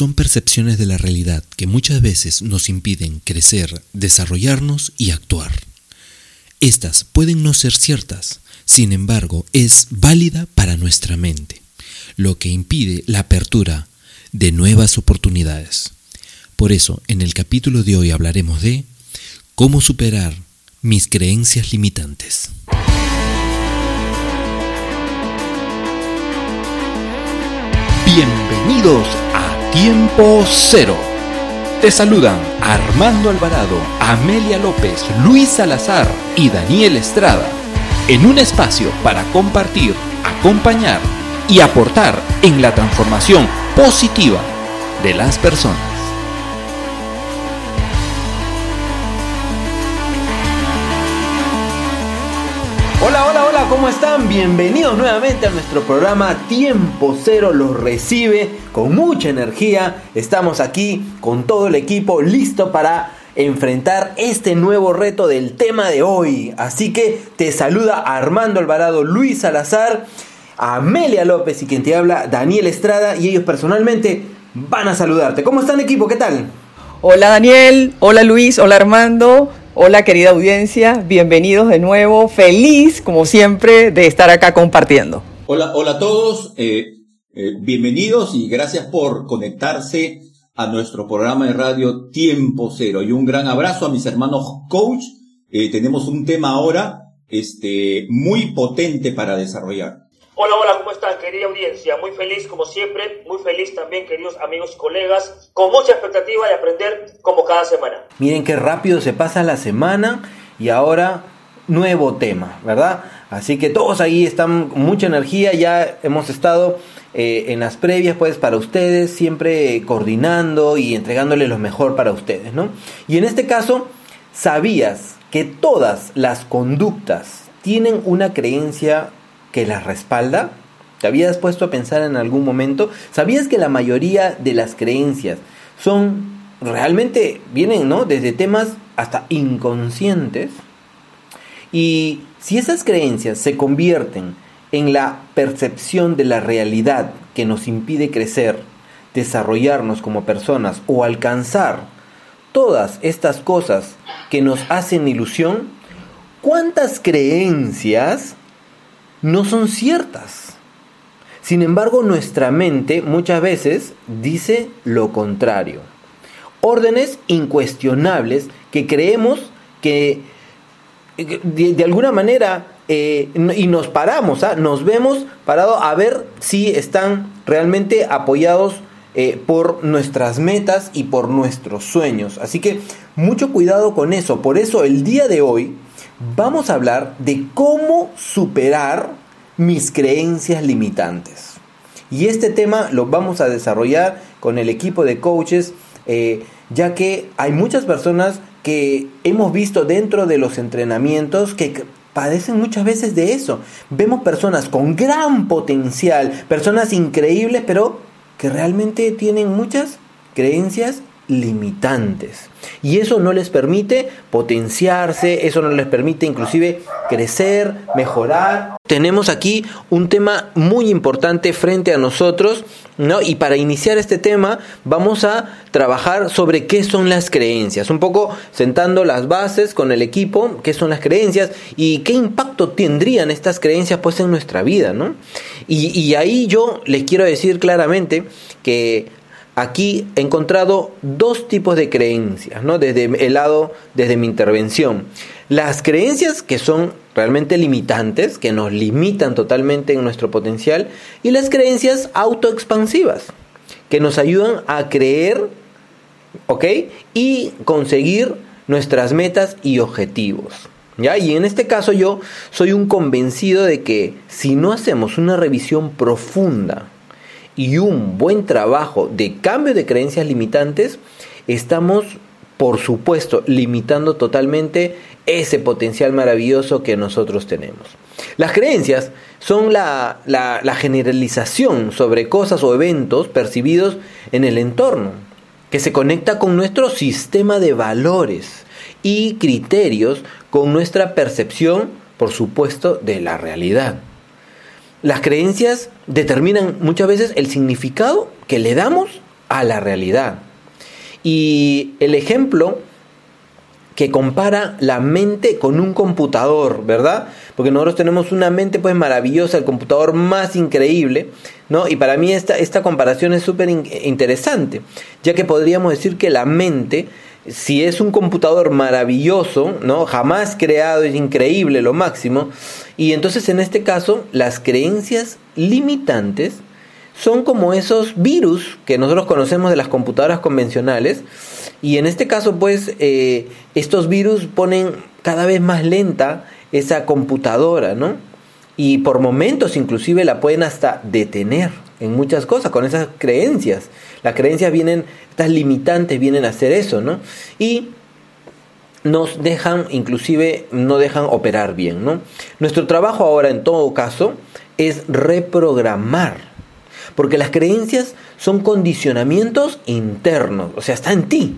son percepciones de la realidad que muchas veces nos impiden crecer, desarrollarnos y actuar. Estas pueden no ser ciertas, sin embargo, es válida para nuestra mente, lo que impide la apertura de nuevas oportunidades. Por eso, en el capítulo de hoy hablaremos de cómo superar mis creencias limitantes. Bienvenidos a Tiempo Cero. Te saludan Armando Alvarado, Amelia López, Luis Salazar y Daniel Estrada en un espacio para compartir, acompañar y aportar en la transformación positiva de las personas. ¿Cómo están? Bienvenidos nuevamente a nuestro programa Tiempo Cero los recibe con mucha energía. Estamos aquí con todo el equipo listo para enfrentar este nuevo reto del tema de hoy. Así que te saluda Armando Alvarado, Luis Salazar, Amelia López y quien te habla Daniel Estrada y ellos personalmente van a saludarte. ¿Cómo están equipo? ¿Qué tal? Hola Daniel, hola Luis, hola Armando. Hola querida audiencia, bienvenidos de nuevo, feliz como siempre de estar acá compartiendo. Hola, hola a todos, eh, eh, bienvenidos y gracias por conectarse a nuestro programa de radio Tiempo Cero y un gran abrazo a mis hermanos coach. Eh, tenemos un tema ahora este, muy potente para desarrollar. Hola, hola, ¿cómo están, querida audiencia? Muy feliz, como siempre, muy feliz también, queridos amigos colegas, con mucha expectativa de aprender como cada semana. Miren qué rápido se pasa la semana y ahora nuevo tema, ¿verdad? Así que todos ahí están con mucha energía, ya hemos estado eh, en las previas, pues para ustedes, siempre coordinando y entregándoles lo mejor para ustedes, ¿no? Y en este caso, ¿sabías que todas las conductas tienen una creencia que las respalda? ¿Te habías puesto a pensar en algún momento? ¿Sabías que la mayoría de las creencias son realmente, vienen, ¿no? Desde temas hasta inconscientes. Y si esas creencias se convierten en la percepción de la realidad que nos impide crecer, desarrollarnos como personas o alcanzar todas estas cosas que nos hacen ilusión, ¿cuántas creencias no son ciertas. Sin embargo, nuestra mente muchas veces dice lo contrario. Órdenes incuestionables que creemos que de, alguna manera eh, y nos paramos, ¿ah? nos vemos parados a ver si están realmente apoyados eh, por nuestras metas y por nuestros sueños. Así que mucho cuidado con eso. Por eso el día de hoy vamos a hablar de cómo superar mis creencias limitantes. Y este tema lo vamos a desarrollar con el equipo de coaches, eh, ya que hay muchas personas que hemos visto dentro de los entrenamientos que padecen muchas veces de eso. Vemos personas con gran potencial, personas increíbles, pero que realmente tienen muchas creencias limitantes. Y eso no les permite potenciarse, eso no les permite inclusive crecer, mejorar. Tenemos aquí un tema muy importante frente a nosotros, ¿no? Y para iniciar este tema vamos a trabajar sobre qué son las creencias, un poco sentando las bases con el equipo, qué son las creencias y qué impacto tendrían estas creencias pues en nuestra vida, ¿no? Y, y ahí yo les quiero decir claramente que Aquí he encontrado dos tipos de creencias, ¿no? Desde el lado, desde mi intervención. Las creencias que son realmente limitantes, que nos limitan totalmente en nuestro potencial, y las creencias autoexpansivas, que nos ayudan a creer, ¿ok? Y conseguir nuestras metas y objetivos. ¿Ya? Y en este caso yo soy un convencido de que si no hacemos una revisión profunda y un buen trabajo de cambio de creencias limitantes, estamos, por supuesto, limitando totalmente ese potencial maravilloso que nosotros tenemos. Las creencias son la, generalización sobre cosas o eventos percibidos en el entorno, que se conecta con nuestro sistema de valores y criterios, con nuestra percepción, por supuesto, de la realidad. Las creencias determinan muchas veces el significado que le damos a la realidad. Y el ejemplo que compara la mente con un computador, ¿verdad? Porque nosotros tenemos una mente pues maravillosa, el computador más increíble, ¿no? Y para mí esta, esta comparación es súper interesante, ya que podríamos decir que la mente, si es un computador maravilloso, ¿no? Jamás creado, es increíble, lo máximo, y entonces en este caso las creencias limitantes, son como esos virus que nosotros conocemos de las computadoras convencionales y en este caso pues eh, estos virus ponen cada vez más lenta esa computadora, ¿no? Y por momentos inclusive la pueden hasta detener en muchas cosas con esas creencias. Las creencias vienen, estas limitantes vienen a hacer eso, ¿no? Y nos dejan, inclusive no dejan operar bien, ¿no? Nuestro trabajo ahora en todo caso es reprogramar porque las creencias son condicionamientos internos, o sea, está en ti.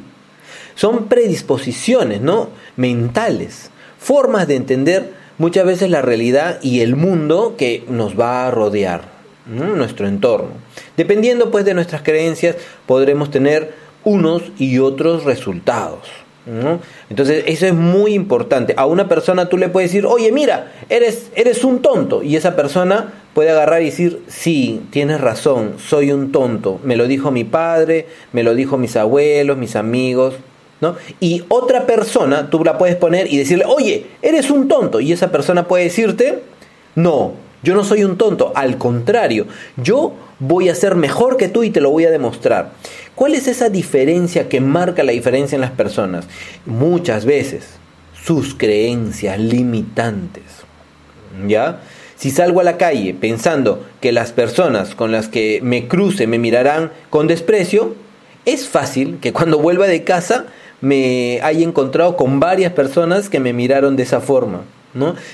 Son predisposiciones, ¿no? Mentales, formas de entender muchas veces la realidad y el mundo que nos va a rodear, nuestro entorno. Dependiendo pues de nuestras creencias, podremos tener unos y otros resultados. Entonces eso es muy importante. A una persona tú le puedes decir, oye, mira, eres, eres un tonto. Y esa persona puede agarrar y decir, sí, tienes razón, soy un tonto. Me lo dijo mi padre, me lo dijo mis abuelos, mis amigos. ¿no? Y otra persona tú la puedes poner y decirle, oye, eres un tonto. Y esa persona puede decirte, no, yo no soy un tonto. Al contrario, yo voy a ser mejor que tú y te lo voy a demostrar. ¿Cuál es esa diferencia que marca la diferencia en las personas? Muchas veces sus creencias limitantes. ¿Ya? Si salgo a la calle pensando que las personas con las que me cruce me mirarán con desprecio, es fácil que cuando vuelva de casa me haya encontrado con varias personas que me miraron de esa forma.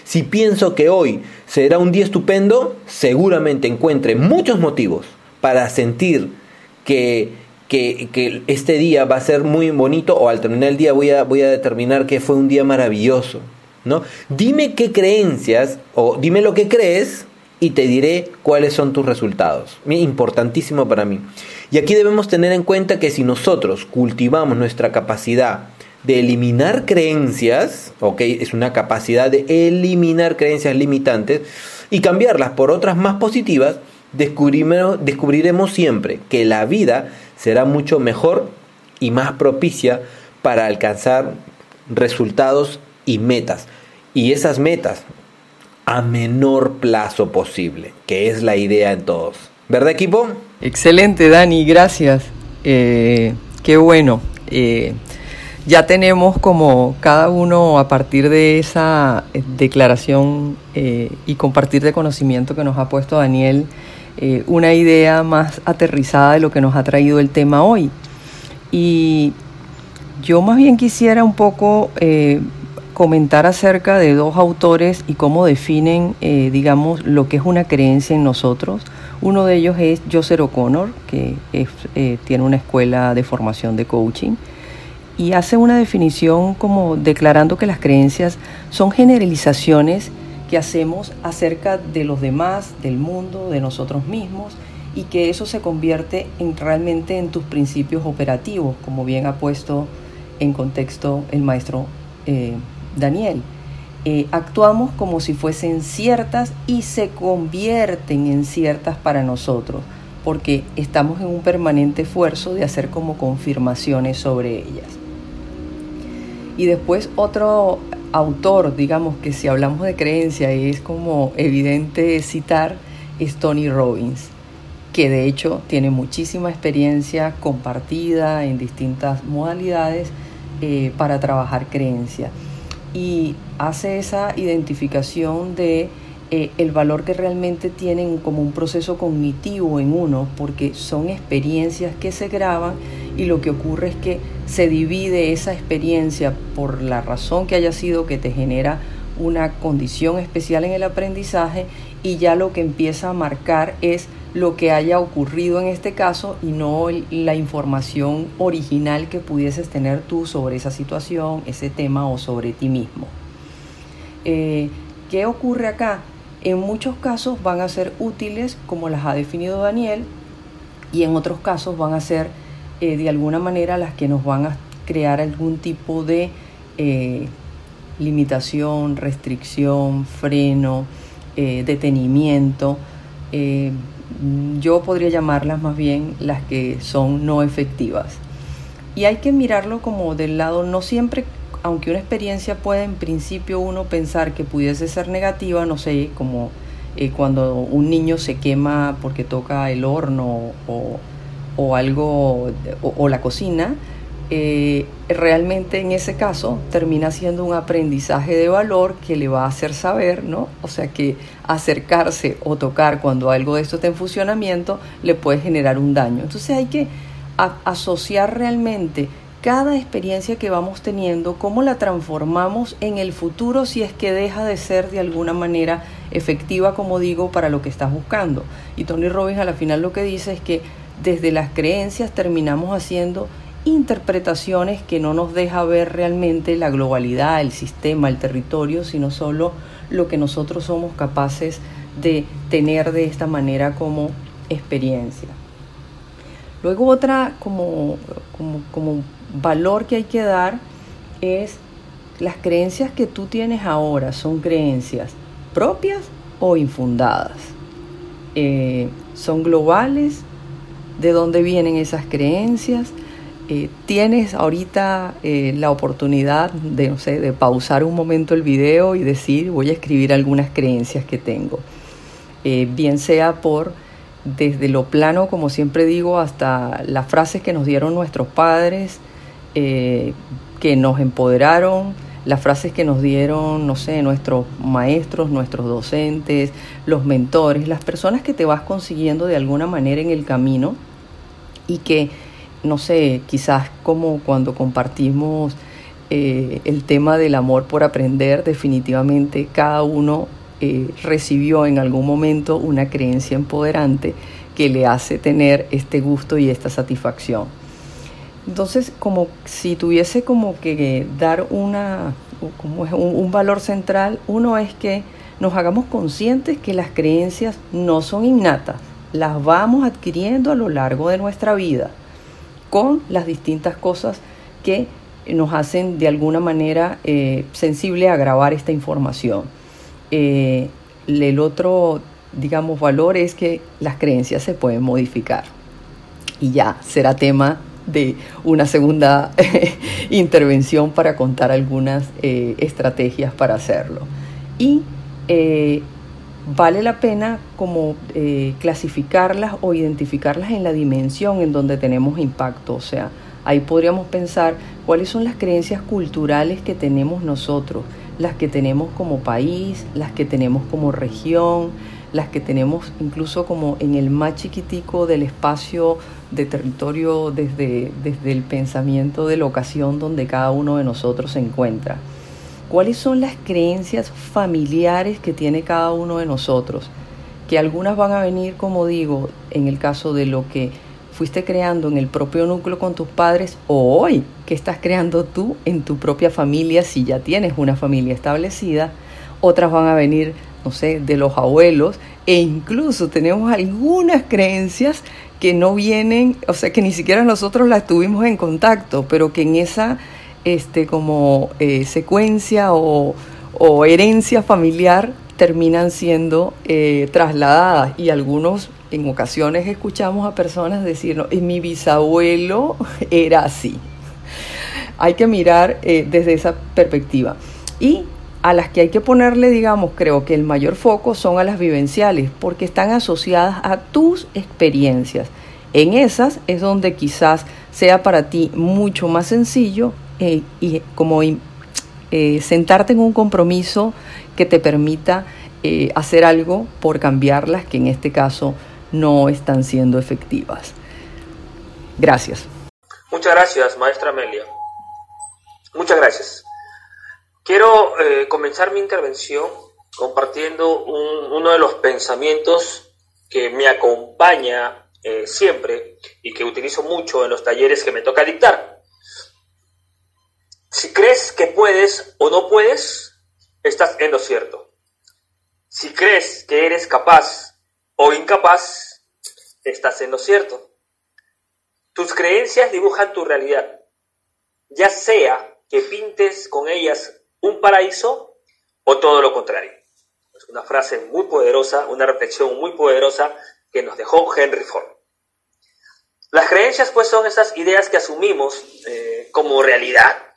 Si pienso que hoy será un día estupendo, seguramente encuentre muchos motivos para sentir que que, este día va a ser muy bonito o al terminar el día voy a, voy a determinar que fue un día maravilloso. ¿no? Dime qué creencias o dime lo que crees y te diré cuáles son tus resultados. Importantísimo para mí. Y aquí debemos tener en cuenta que si nosotros cultivamos nuestra capacidad de eliminar creencias, ok, es una capacidad de eliminar creencias limitantes y cambiarlas por otras más positivas, descubriremos, descubriremos siempre que la vida será mucho mejor y más propicia para alcanzar resultados y metas. Y esas metas a menor plazo posible, que es la idea en todos. ¿Verdad equipo? Excelente Dani, gracias. Eh, qué bueno. Eh, ya tenemos como cada uno a partir de esa eh, declaración y compartir de conocimiento que nos ha puesto Daniel, eh, una idea más aterrizada de lo que nos ha traído el tema hoy. Y yo más bien quisiera un poco eh, comentar acerca de dos autores y cómo definen, eh, digamos, lo que es una creencia en nosotros. Uno de ellos es Joseph O'Connor, que tiene una escuela de formación de coaching y hace una definición como declarando que las creencias son generalizaciones que hacemos acerca de los demás, del mundo, de nosotros mismos y que eso se convierte en, realmente en tus principios operativos, como bien ha puesto en contexto el maestro eh, Daniel. Eh, actuamos como si fuesen ciertas y se convierten en ciertas para nosotros, porque estamos en un permanente esfuerzo de hacer como confirmaciones sobre ellas. Y después otro autor, digamos que si hablamos de creencia es como evidente citar, es Tony Robbins, que de hecho tiene muchísima experiencia compartida en distintas modalidades eh, para trabajar creencia. Y hace esa identificación de eh, el valor que realmente tienen como un proceso cognitivo en uno, porque son experiencias que se graban y lo que ocurre es que se divide esa experiencia por la razón que haya sido que te genera una condición especial en el aprendizaje y ya lo que empieza a marcar es lo que haya ocurrido en este caso y no la información original que pudieses tener tú sobre esa situación, ese tema o sobre ti mismo. Eh, ¿Qué ocurre acá? En muchos casos van a ser útiles, como las ha definido Daniel, y en otros casos van a ser eh, de alguna manera las que nos van a crear algún tipo de eh, limitación, restricción, freno, eh, detenimiento. yo podría llamarlas más bien las que son no efectivas. Y hay que mirarlo como del lado, no siempre, aunque una experiencia puede en principio uno pensar que pudiese ser negativa, no sé, como cuando un niño se quema porque toca el horno o o algo, o, la cocina, eh, realmente en ese caso termina siendo un aprendizaje de valor que le va a hacer saber, ¿no? O sea que acercarse o tocar cuando algo de esto está en funcionamiento le puede generar un daño. Entonces hay que asociar realmente cada experiencia que vamos teniendo, cómo la transformamos en el futuro si es que deja de ser de alguna manera efectiva, como digo, para lo que estás buscando. Y Tony Robbins a la final lo que dice es que desde las creencias terminamos haciendo interpretaciones que no nos deja ver realmente la globalidad, el sistema, el territorio, sino solo lo que nosotros somos capaces de tener de esta manera como experiencia. Luego otra como, como, valor que hay que dar es las creencias que tú tienes ahora son creencias propias o infundadas. Eh, son globales de dónde vienen esas creencias. Eh, tienes ahorita eh, la oportunidad de, no sé, de pausar un momento el video y decir, voy a escribir algunas creencias que tengo. Eh, bien sea por desde lo plano, como siempre digo, hasta las frases que nos dieron nuestros padres, que nos empoderaron, las frases que nos dieron, no sé, nuestros maestros, nuestros docentes, los mentores, las personas que te vas consiguiendo de alguna manera en el camino y que, no sé, quizás como cuando compartimos eh, el tema del amor por aprender, definitivamente cada uno eh, recibió en algún momento una creencia empoderante que le hace tener este gusto y esta satisfacción. Entonces, como si tuviese como que dar una, como un, un valor central, uno es que nos hagamos conscientes que las creencias no son innatas, las vamos adquiriendo a lo largo de nuestra vida con las distintas cosas que nos hacen de alguna manera eh, sensible a grabar esta información. Eh, el otro, digamos, valor es que las creencias se pueden modificar. Y ya será tema de una segunda intervención para contar algunas eh, estrategias para hacerlo. Y vale la pena como eh, clasificarlas o identificarlas en la dimensión en donde tenemos impacto. O sea, ahí podríamos pensar cuáles son las creencias culturales que tenemos nosotros, las que tenemos como país, las que tenemos como región, las que tenemos incluso como en el más chiquitico del espacio de territorio desde, desde el pensamiento de la ocasión donde cada uno de nosotros se encuentra cuáles son las creencias familiares que tiene cada uno de nosotros, que algunas van a venir, como digo, en el caso de lo que fuiste creando en el propio núcleo con tus padres o hoy que estás creando tú en tu propia familia si ya tienes una familia establecida, otras van a venir, no sé, de los abuelos e incluso tenemos algunas creencias que no vienen, o sea, que ni siquiera nosotros las tuvimos en contacto, pero que en esa este, como eh, secuencia o, herencia familiar terminan siendo eh, trasladadas y algunos en ocasiones escuchamos a personas decirnos, mi bisabuelo era así. Hay que mirar eh, desde esa perspectiva. Y a las que hay que ponerle, digamos, creo que el mayor foco son a las vivenciales, porque están asociadas a tus experiencias. En esas es donde quizás sea para ti mucho más sencillo eh, y como eh, sentarte en un compromiso que te permita eh, hacer algo por cambiarlas que en este caso no están siendo efectivas. Gracias. Muchas gracias, maestra Amelia. Muchas gracias. Quiero comenzar mi intervención compartiendo uno de los pensamientos que me acompaña siempre y que utilizo mucho en los talleres que me toca dictar. Si crees que puedes o no puedes, estás en lo cierto. Si crees que eres capaz o incapaz, estás en lo cierto. Tus creencias dibujan tu realidad, ya sea que pintes con ellas un paraíso o todo lo contrario. Es una frase muy poderosa, una reflexión muy poderosa que nos dejó Henry Ford. Las creencias pues son esas ideas que asumimos eh, como realidad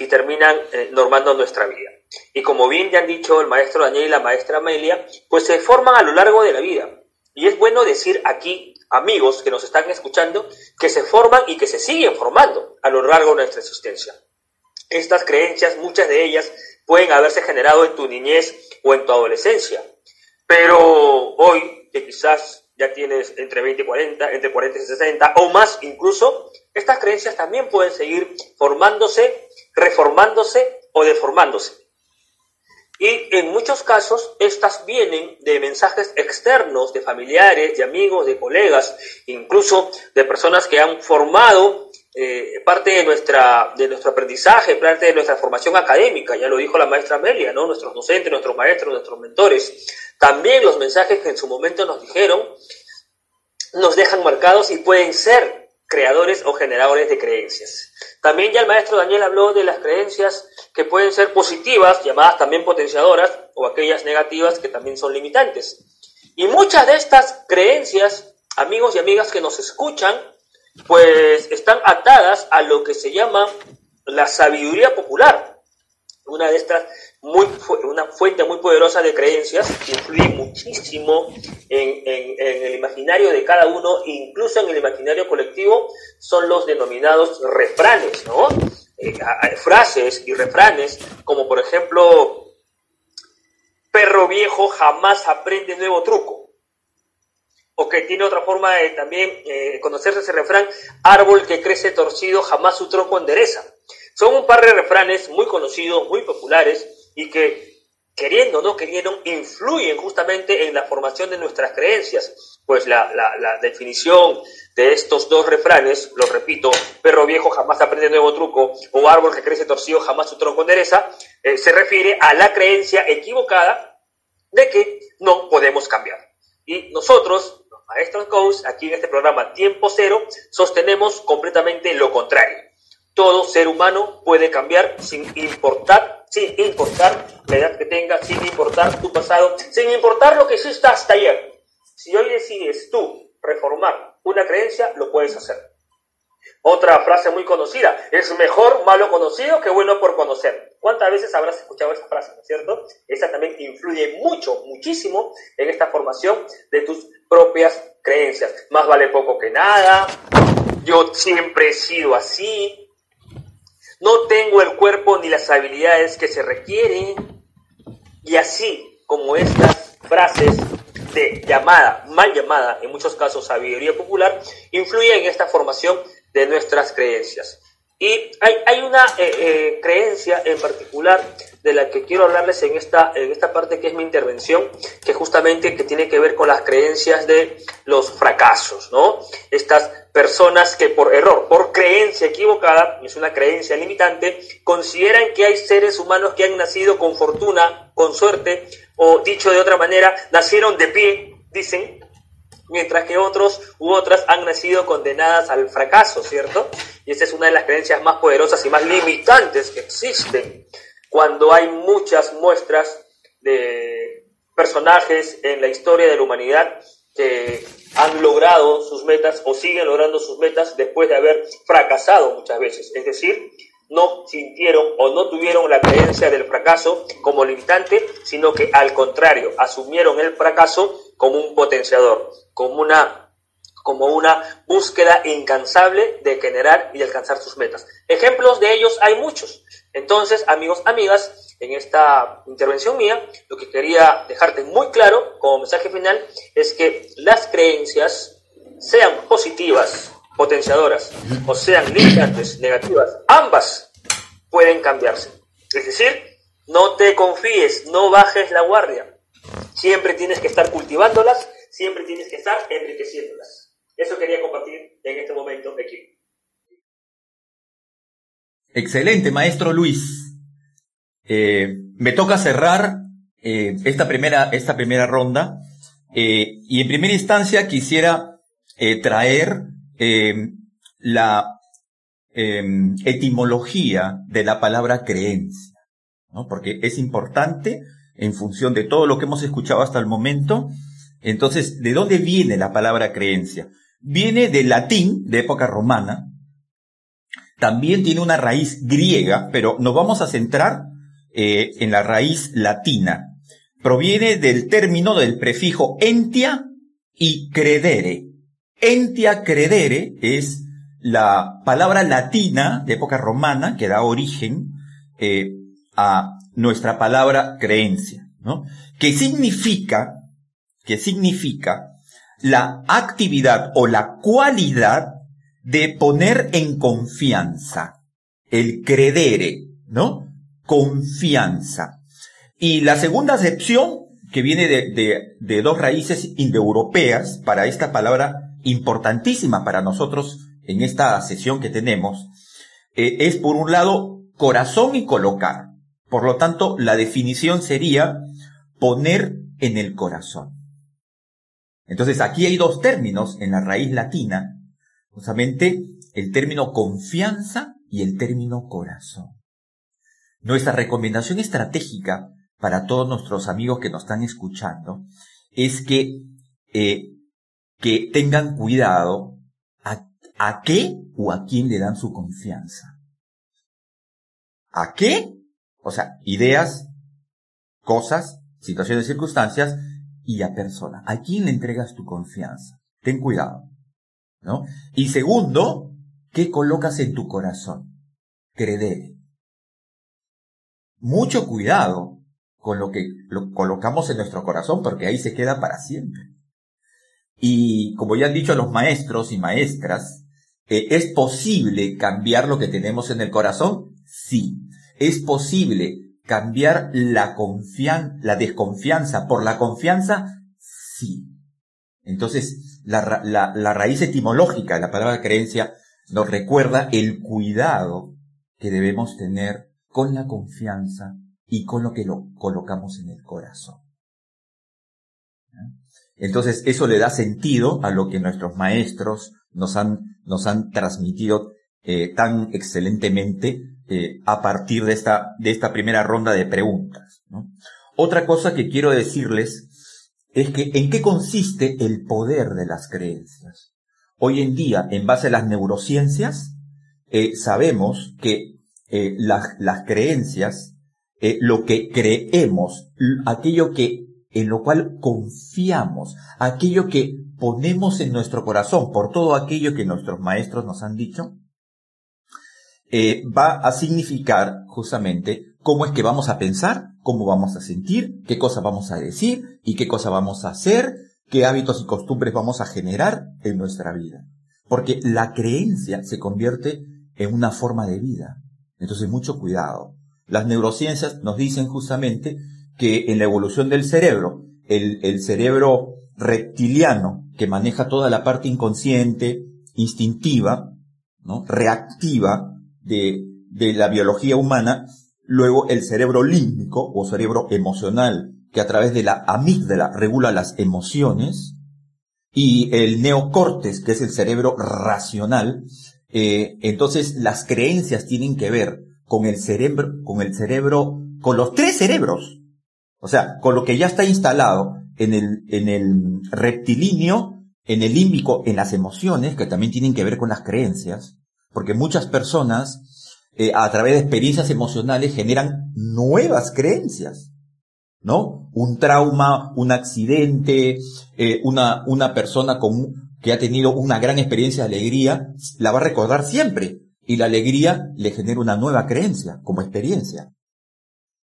y terminan eh, normando nuestra vida. Y como bien ya han dicho el maestro Daniel y la maestra Amelia, pues se forman a lo largo de la vida. Y es bueno decir aquí, amigos que nos están escuchando, que se forman y que se siguen formando a lo largo de nuestra existencia. Estas creencias, muchas de ellas, pueden haberse generado en tu niñez o en tu adolescencia. Pero hoy, que quizás ya tienes entre 20 y 40, entre 40 y 60 o más incluso, estas creencias también pueden seguir formándose, reformándose o deformándose. Y en muchos casos estas vienen de mensajes externos, de familiares, de amigos, de colegas, incluso de personas que han formado eh, parte de, nuestra, de nuestro aprendizaje, parte de nuestra formación académica, ya lo dijo la maestra Amelia, ¿no? nuestros docentes, nuestros maestros, nuestros mentores. También los mensajes que en su momento nos dijeron nos dejan marcados y pueden ser creadores o generadores de creencias. También ya el maestro Daniel habló de las creencias que pueden ser positivas, llamadas también potenciadoras, o aquellas negativas que también son limitantes. Y muchas de estas creencias, amigos y amigas que nos escuchan, pues están atadas a lo que se llama la sabiduría popular. Una de estas, muy, una fuente muy poderosa de creencias que influye muchísimo en, el imaginario de cada uno, incluso en el imaginario colectivo, son los denominados refranes, ¿no? Eh, frases y refranes, como por ejemplo, perro viejo jamás aprende nuevo truco o que tiene otra forma de también eh, conocerse ese refrán, árbol que crece torcido jamás su tronco endereza. Son un par de refranes muy conocidos, muy populares y que, queriendo o no queriendo, influyen justamente en la formación de nuestras creencias. Pues la, definición de estos dos refranes, lo repito, perro viejo jamás aprende nuevo truco o árbol que crece torcido jamás su tronco endereza, eh, se refiere a la creencia equivocada de que no podemos cambiar. Y nosotros, Maestros Coach, aquí en este programa Tiempo Cero, sostenemos completamente lo contrario. Todo ser humano puede cambiar sin importar, sin importar la edad que tenga, sin importar tu pasado, sin importar lo que hiciste hasta ayer. Si hoy decides tú reformar una creencia, lo puedes hacer. Otra frase muy conocida, es mejor malo conocido que bueno por conocer. ¿Cuántas veces habrás escuchado esa frase, no es cierto? Esa también influye mucho, muchísimo en esta formación de tus propias creencias. Más vale poco que nada, yo siempre he sido así, no tengo el cuerpo ni las habilidades que se requieren. Y así como estas frases de llamada, mal llamada, en muchos casos sabiduría popular, influyen en esta formación de nuestras creencias. Y hay, hay una eh, eh, creencia en particular de la que quiero hablarles en esta, en esta parte que es mi intervención, que justamente que tiene que ver con las creencias de los fracasos, ¿no? Estas personas que por error, por creencia equivocada, es una creencia limitante, consideran que hay seres humanos que han nacido con fortuna, con suerte, o dicho de otra manera, nacieron de pie, dicen, mientras que otros u otras han nacido condenadas al fracaso, ¿cierto? Y esta es una de las creencias más poderosas y más limitantes que existen cuando hay muchas muestras de personajes en la historia de la humanidad que han logrado sus metas o siguen logrando sus metas después de haber fracasado muchas veces. Es decir, no sintieron o no tuvieron la creencia del fracaso como limitante, sino que al contrario, asumieron el fracaso como un potenciador, como una como una búsqueda incansable de generar y alcanzar sus metas. Ejemplos de ellos hay muchos. Entonces, amigos, amigas, en esta intervención mía, lo que quería dejarte muy claro como mensaje final es que las creencias, sean positivas, potenciadoras, o sean limitantes, negativas, ambas pueden cambiarse. Es decir, no te confíes, no bajes la guardia. Siempre tienes que estar cultivándolas, siempre tienes que estar enriqueciéndolas. Eso quería compartir en este momento aquí. Excelente, maestro Luis. Eh, me toca cerrar eh, esta, primera, esta primera ronda eh, y en primera instancia quisiera traer la etimología de la palabra creencia, ¿no? Porque es importante en función de todo lo que hemos escuchado hasta el momento. Entonces, ¿de dónde viene la palabra creencia? Viene del latín de época romana. También tiene una raíz griega, pero nos vamos a centrar eh, en la raíz latina. Proviene del término del prefijo entia y credere. Entia credere es la palabra latina de época romana que da origen eh, a nuestra palabra creencia, ¿no? Que significa, que significa la actividad o la cualidad de poner en confianza, el credere, ¿no? Confianza. Y la segunda acepción, que viene de, de dos raíces indoeuropeas para esta palabra importantísima para nosotros en esta sesión que tenemos, eh, es por un lado corazón y colocar. Por lo tanto, la definición sería poner en el corazón. Entonces, aquí hay dos términos en la raíz latina, justamente el término confianza y el término corazón. Nuestra recomendación estratégica para todos nuestros amigos que nos están escuchando es que, eh, que tengan cuidado a, a qué o a quién le dan su confianza. ¿A qué o sea, ideas, cosas, situaciones, circunstancias y a persona. ¿A quién le entregas tu confianza? Ten cuidado. ¿No? Y segundo, ¿qué colocas en tu corazón? Credere. Mucho cuidado con lo que lo colocamos en nuestro corazón porque ahí se queda para siempre. Y como ya han dicho los maestros y maestras, eh, ¿es posible cambiar lo que tenemos en el corazón? Sí. ¿Es posible cambiar la confianza, la desconfianza por la confianza? Sí. Entonces, la, raíz etimológica de la palabra creencia nos recuerda el cuidado que debemos tener con la confianza y con lo que lo colocamos en el corazón. Entonces, eso le da sentido a lo que nuestros maestros nos han, nos han transmitido eh, tan excelentemente eh, a partir de esta, de esta primera ronda de preguntas. Otra cosa que quiero decirles es que en qué consiste el poder de las creencias. Hoy en día, en base a las neurociencias, eh, sabemos que eh, las, las, creencias, lo que creemos, aquello que en lo cual confiamos, aquello que ponemos en nuestro corazón por todo aquello que nuestros maestros nos han dicho, eh, va a significar justamente cómo es que vamos a pensar, cómo vamos a sentir, qué cosas vamos a decir y qué cosas vamos a hacer, qué hábitos y costumbres vamos a generar en nuestra vida. Porque la creencia se convierte en una forma de vida. Entonces, mucho cuidado. Las neurociencias nos dicen justamente que en la evolución del cerebro, el, el cerebro reptiliano, que maneja toda la parte inconsciente, instintiva, ¿no? reactiva, de, la biología humana, luego el cerebro límbico o cerebro emocional, que a través de la amígdala regula las emociones, y el neocortes, que es el cerebro racional, eh, entonces las creencias tienen que ver con el cerebro, con el cerebro, con los tres cerebros. O sea, con lo que ya está instalado en el, en el reptilíneo, en el límbico, en las emociones, que también tienen que ver con las creencias, porque muchas personas, eh, a través de experiencias emocionales, generan nuevas creencias. ¿No? Un trauma, un accidente, eh, una, una persona que ha tenido una gran experiencia de alegría, la va a recordar siempre. Y la alegría le genera una nueva creencia como experiencia.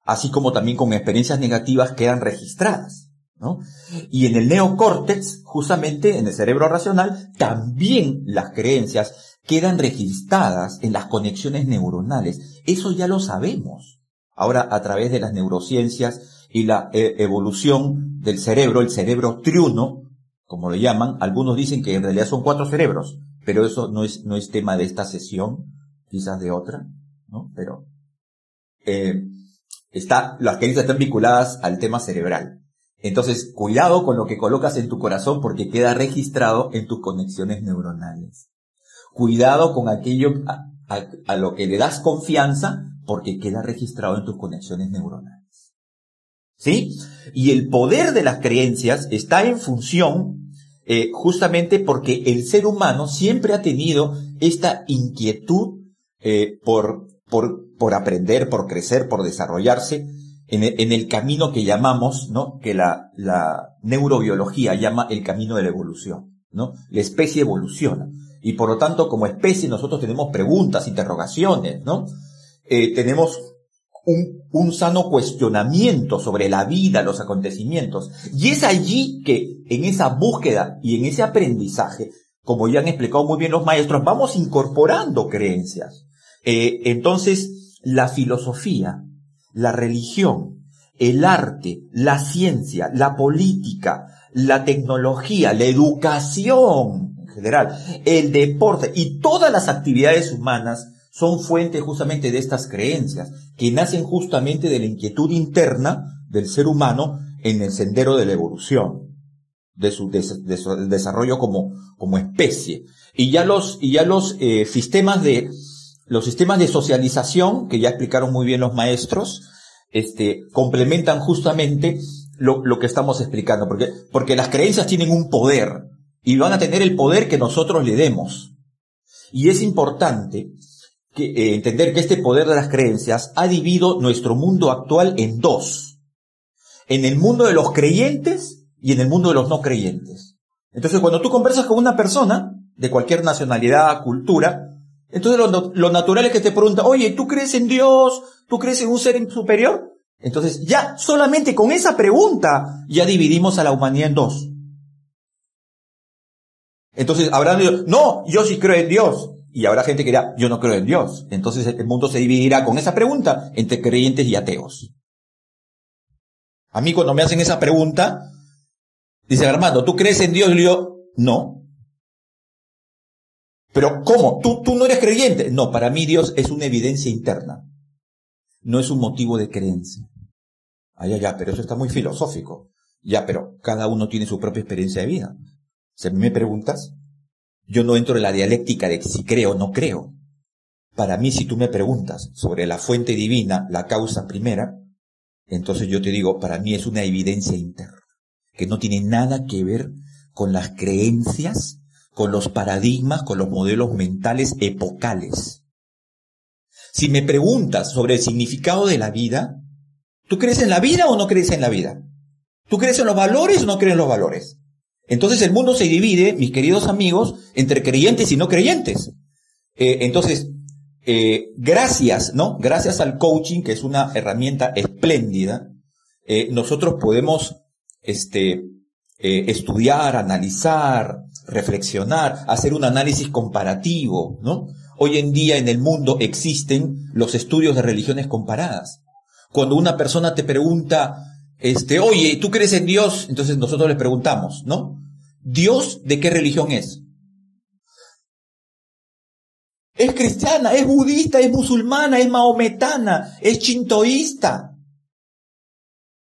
Así como también con experiencias negativas quedan registradas. ¿no? Y en el neocórtex, justamente en el cerebro racional, también las creencias quedan registradas en las conexiones neuronales. Eso ya lo sabemos. Ahora, a través de las neurociencias y la eh, evolución del cerebro, el cerebro triuno, como lo llaman, algunos dicen que en realidad son cuatro cerebros, pero eso no es, no es tema de esta sesión, quizás de otra, ¿no? Pero, eh, está, las creencias están vinculadas al tema cerebral. Entonces, cuidado con lo que colocas en tu corazón porque queda registrado en tus conexiones neuronales. Cuidado con aquello a, lo que le das confianza porque queda registrado en tus conexiones neuronales. ¿Sí? Y el poder de las creencias está en función eh, justamente porque el ser humano siempre ha tenido esta inquietud eh, por, por, por aprender, por crecer, por desarrollarse en el, en el, camino que llamamos, ¿no? Que la, la neurobiología llama el camino de la evolución, ¿no? La especie evoluciona. Y por lo tanto, como especie, nosotros tenemos preguntas, interrogaciones, ¿no? Eh, tenemos un, sano cuestionamiento sobre la vida, los acontecimientos. Y es allí que, en esa búsqueda y en ese aprendizaje, como ya han explicado muy bien los maestros, vamos incorporando creencias. Eh, entonces, la filosofía, la religión, el arte, la ciencia, la política, la tecnología, la educación general, el deporte y todas las actividades humanas son fuente justamente de estas creencias, que nacen justamente de la inquietud interna del ser humano en el sendero de la evolución, de su, desarrollo como, especie. Y ya los, eh, sistemas de, los sistemas de socialización, que ya explicaron muy bien los maestros, este, complementan justamente lo, que estamos explicando, porque las creencias tienen un poder y van a tener el poder que nosotros le demos. Y es importante eh, entender que este poder de las creencias ha dividido nuestro mundo actual en dos. En el mundo de los creyentes y en el mundo de los no creyentes. Entonces, cuando tú conversas con una persona de cualquier nacionalidad, cultura, entonces lo, lo natural es que te pregunta, oye, ¿tú crees en Dios? ¿Tú crees en un ser superior? Entonces, ya solamente con esa pregunta ya dividimos a la humanidad en dos. Entonces, habrán dicho, no, yo sí creo en Dios. Y habrá gente que dirá, yo no creo en Dios. Entonces el mundo se dividirá con esa pregunta entre creyentes y ateos. A mí cuando me hacen esa pregunta, dice Armando, ¿tú crees en Dios? Y yo, no. Pero ¿cómo? ¿Tú, ¿Tú no eres creyente? No, para mí Dios es una evidencia interna. No es un motivo de creencia. Ay, ya, ya, pero eso está muy filosófico. Ya, pero cada uno tiene su propia experiencia de vida. Si me preguntas, yo no entro en la dialéctica de si creo o no creo. Para mí, si tú me preguntas sobre la fuente divina, la causa primera, entonces yo te digo, para mí es una evidencia interna, que no tiene nada que ver con las creencias, con los paradigmas, con los modelos mentales epocales. Si me preguntas sobre el significado de la vida, ¿tú crees en la vida o no crees en la vida? ¿Tú crees en los valores o no crees en los valores? Entonces el mundo se divide, mis queridos amigos, entre creyentes y no creyentes. Eh, entonces, eh, gracias, ¿no? Gracias al coaching, que es una herramienta espléndida, eh, nosotros podemos, este, estudiar, analizar, reflexionar, hacer un análisis comparativo, ¿no? Hoy en día en el mundo existen los estudios de religiones comparadas. Cuando una persona te pregunta, este, oye, ¿tú crees en Dios? Entonces nosotros le preguntamos, ¿no? ¿Dios de qué religión es? Es cristiana, es budista, es musulmana, es maometana, es chintoísta.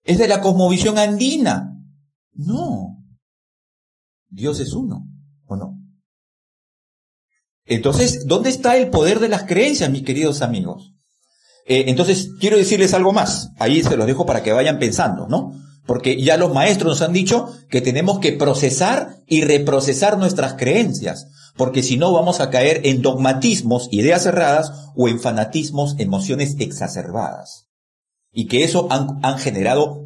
Es de la cosmovisión andina. No. Dios es uno, ¿o no? Entonces, ¿dónde está el poder de las creencias, mis queridos amigos? Eh, entonces, quiero decirles algo más. Ahí se los dejo para que vayan pensando, ¿no? Porque ya los maestros nos han dicho que tenemos que procesar y reprocesar nuestras creencias, porque si no vamos a caer en dogmatismos, ideas cerradas o en fanatismos, emociones exacerbadas. Y que eso han, generado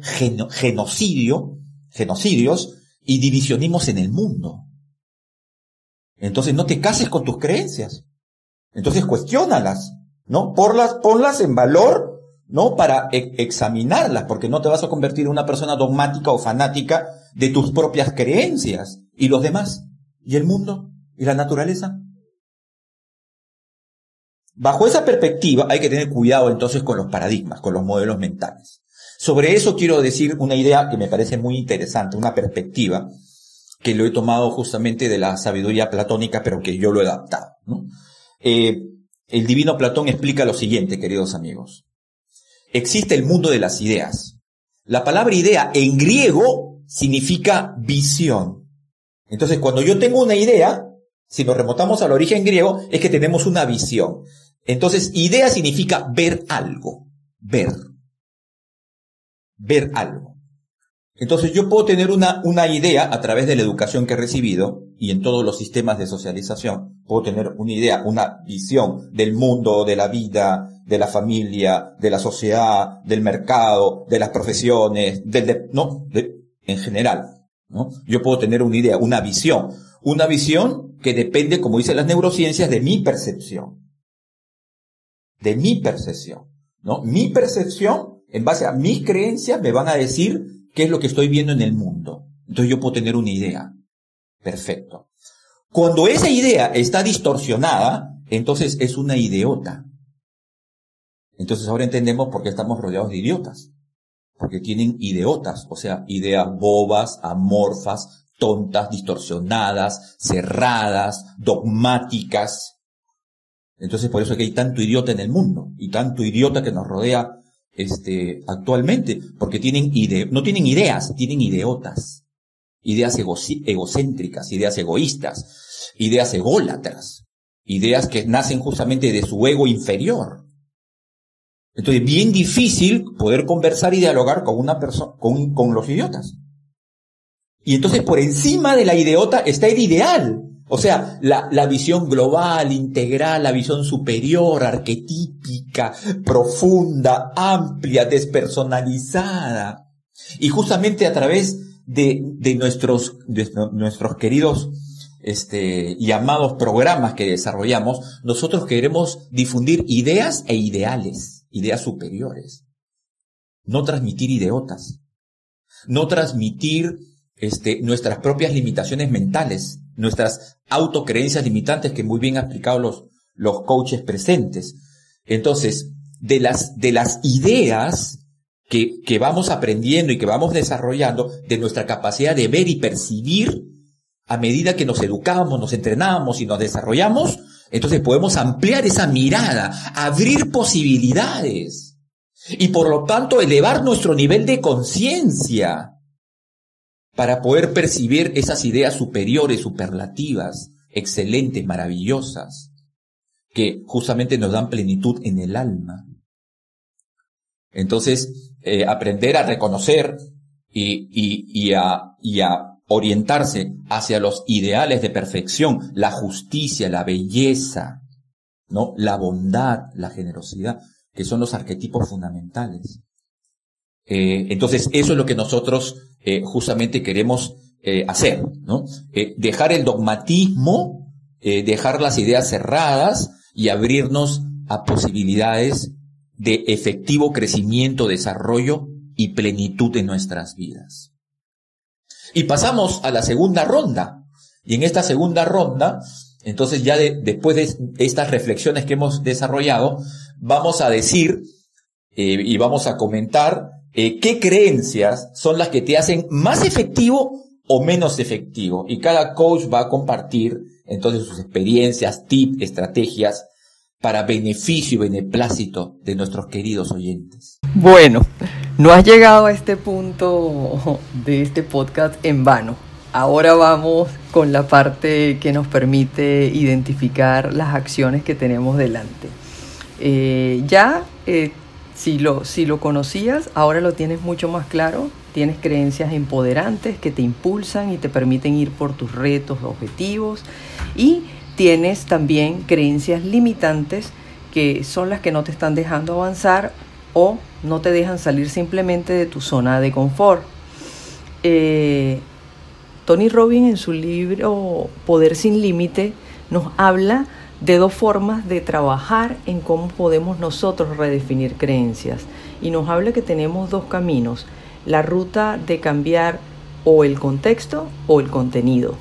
genocidio, genocidios y divisionismos en el mundo. Entonces no te cases con tus creencias. Entonces cuestiónalas, ¿no? Ponlas, ponlas en valor ¿no? Para e-, examinarlas, porque no te vas a convertir en una persona dogmática o fanática de tus propias creencias. ¿Y los demás? ¿Y el mundo? ¿Y la naturaleza? Bajo esa perspectiva hay que tener cuidado entonces con los paradigmas, con los modelos mentales. Sobre eso quiero decir una idea que me parece muy interesante, una perspectiva que lo he tomado justamente de la sabiduría platónica, pero que yo lo he adaptado. Eh, el divino Platón explica lo siguiente, queridos amigos existe el mundo de las ideas. La palabra idea en griego significa visión. Entonces, cuando yo tengo una idea, Si nos remontamos al origen griego, es que tenemos una visión. Entonces, idea significa ver algo. Ver. Ver algo. Entonces, yo puedo tener una, una idea a través de la educación que he recibido y en todos los sistemas de socialización. Puedo tener una idea, una visión del mundo, de la vida, de la familia, de la sociedad, del mercado, de las profesiones, del, no, en general. ¿no? Yo puedo tener una idea, una visión. Una visión que depende, como dicen las neurociencias, de mi percepción. De mi percepción. ¿no? Mi percepción, en base a mis creencias, me van a decir qué es lo que estoy viendo en el mundo. Entonces yo puedo tener una idea. Perfecto. Cuando esa idea está distorsionada, entonces es una ideota. Entonces ahora entendemos por qué estamos rodeados de idiotas. Porque tienen ideotas, o sea, ideas bobas, amorfas, tontas, distorsionadas, cerradas, dogmáticas. Entonces por eso es que hay tanto idiota en el mundo y tanto idiota que nos rodea este, actualmente, porque tienen ide no tienen ideas, tienen ideotas, ideas egocéntricas, ideas egoístas, ideas ególatras, ideas que nacen justamente de su ego inferior. Entonces, bien difícil poder conversar y dialogar con una persona, con, con los idiotas. Y entonces por encima de la ideota está el ideal. O sea, la, la, visión global, integral, la visión superior, arquetípica, profunda, amplia, despersonalizada. Y justamente a través de, de nuestros, de nuestros queridos este, y amados programas que desarrollamos, nosotros queremos difundir ideas e ideales, ideas superiores. No transmitir ideotas. No transmitir este, nuestras propias limitaciones mentales, nuestras autocreencias limitantes que muy bien han explicado los, los coaches presentes. Entonces, de las, de las ideas que, que vamos aprendiendo y que vamos desarrollando, de nuestra capacidad de ver y percibir, a medida que nos educamos, nos entrenamos y nos desarrollamos, entonces podemos ampliar esa mirada, abrir posibilidades y por lo tanto elevar nuestro nivel de conciencia para poder percibir esas ideas superiores, superlativas, excelentes, maravillosas, que justamente nos dan plenitud en el alma. Entonces, eh, aprender a reconocer y, a, y a orientarse hacia los ideales de perfección, la justicia, la belleza, ¿no? La bondad, la generosidad, que son los arquetipos fundamentales. Eh, entonces, eso es lo que nosotros eh, justamente queremos eh, hacer, ¿no? dejar el dogmatismo, dejar las ideas cerradas y abrirnos a posibilidades de efectivo crecimiento, desarrollo y plenitud en nuestras vidas. Y pasamos a la segunda ronda. Y en esta segunda ronda, entonces ya después de estas reflexiones que hemos desarrollado, vamos a decir y vamos a comentar eh, qué creencias son las que te hacen más efectivo o menos efectivo. Y cada coach va a compartir entonces sus experiencias, tips, estrategias para beneficio y beneplácito de nuestros queridos oyentes. Bueno, no has llegado a este punto de este podcast en vano. Ahora vamos con la parte que nos permite identificar las acciones que tenemos delante. Eh, ya eh, si lo, si lo conocías, ahora lo tienes mucho más claro. Tienes creencias empoderantes que te impulsan y te permiten ir por tus retos, objetivos. Y tienes también creencias limitantes que son las que no te están dejando avanzar o no te dejan salir simplemente de tu zona de confort. Eh, Tony Robbins en su libro Poder sin Límite nos habla de dos formas de trabajar en cómo podemos nosotros redefinir creencias. Y nos habla que tenemos dos caminos, la ruta de cambiar o el contexto o el contenido.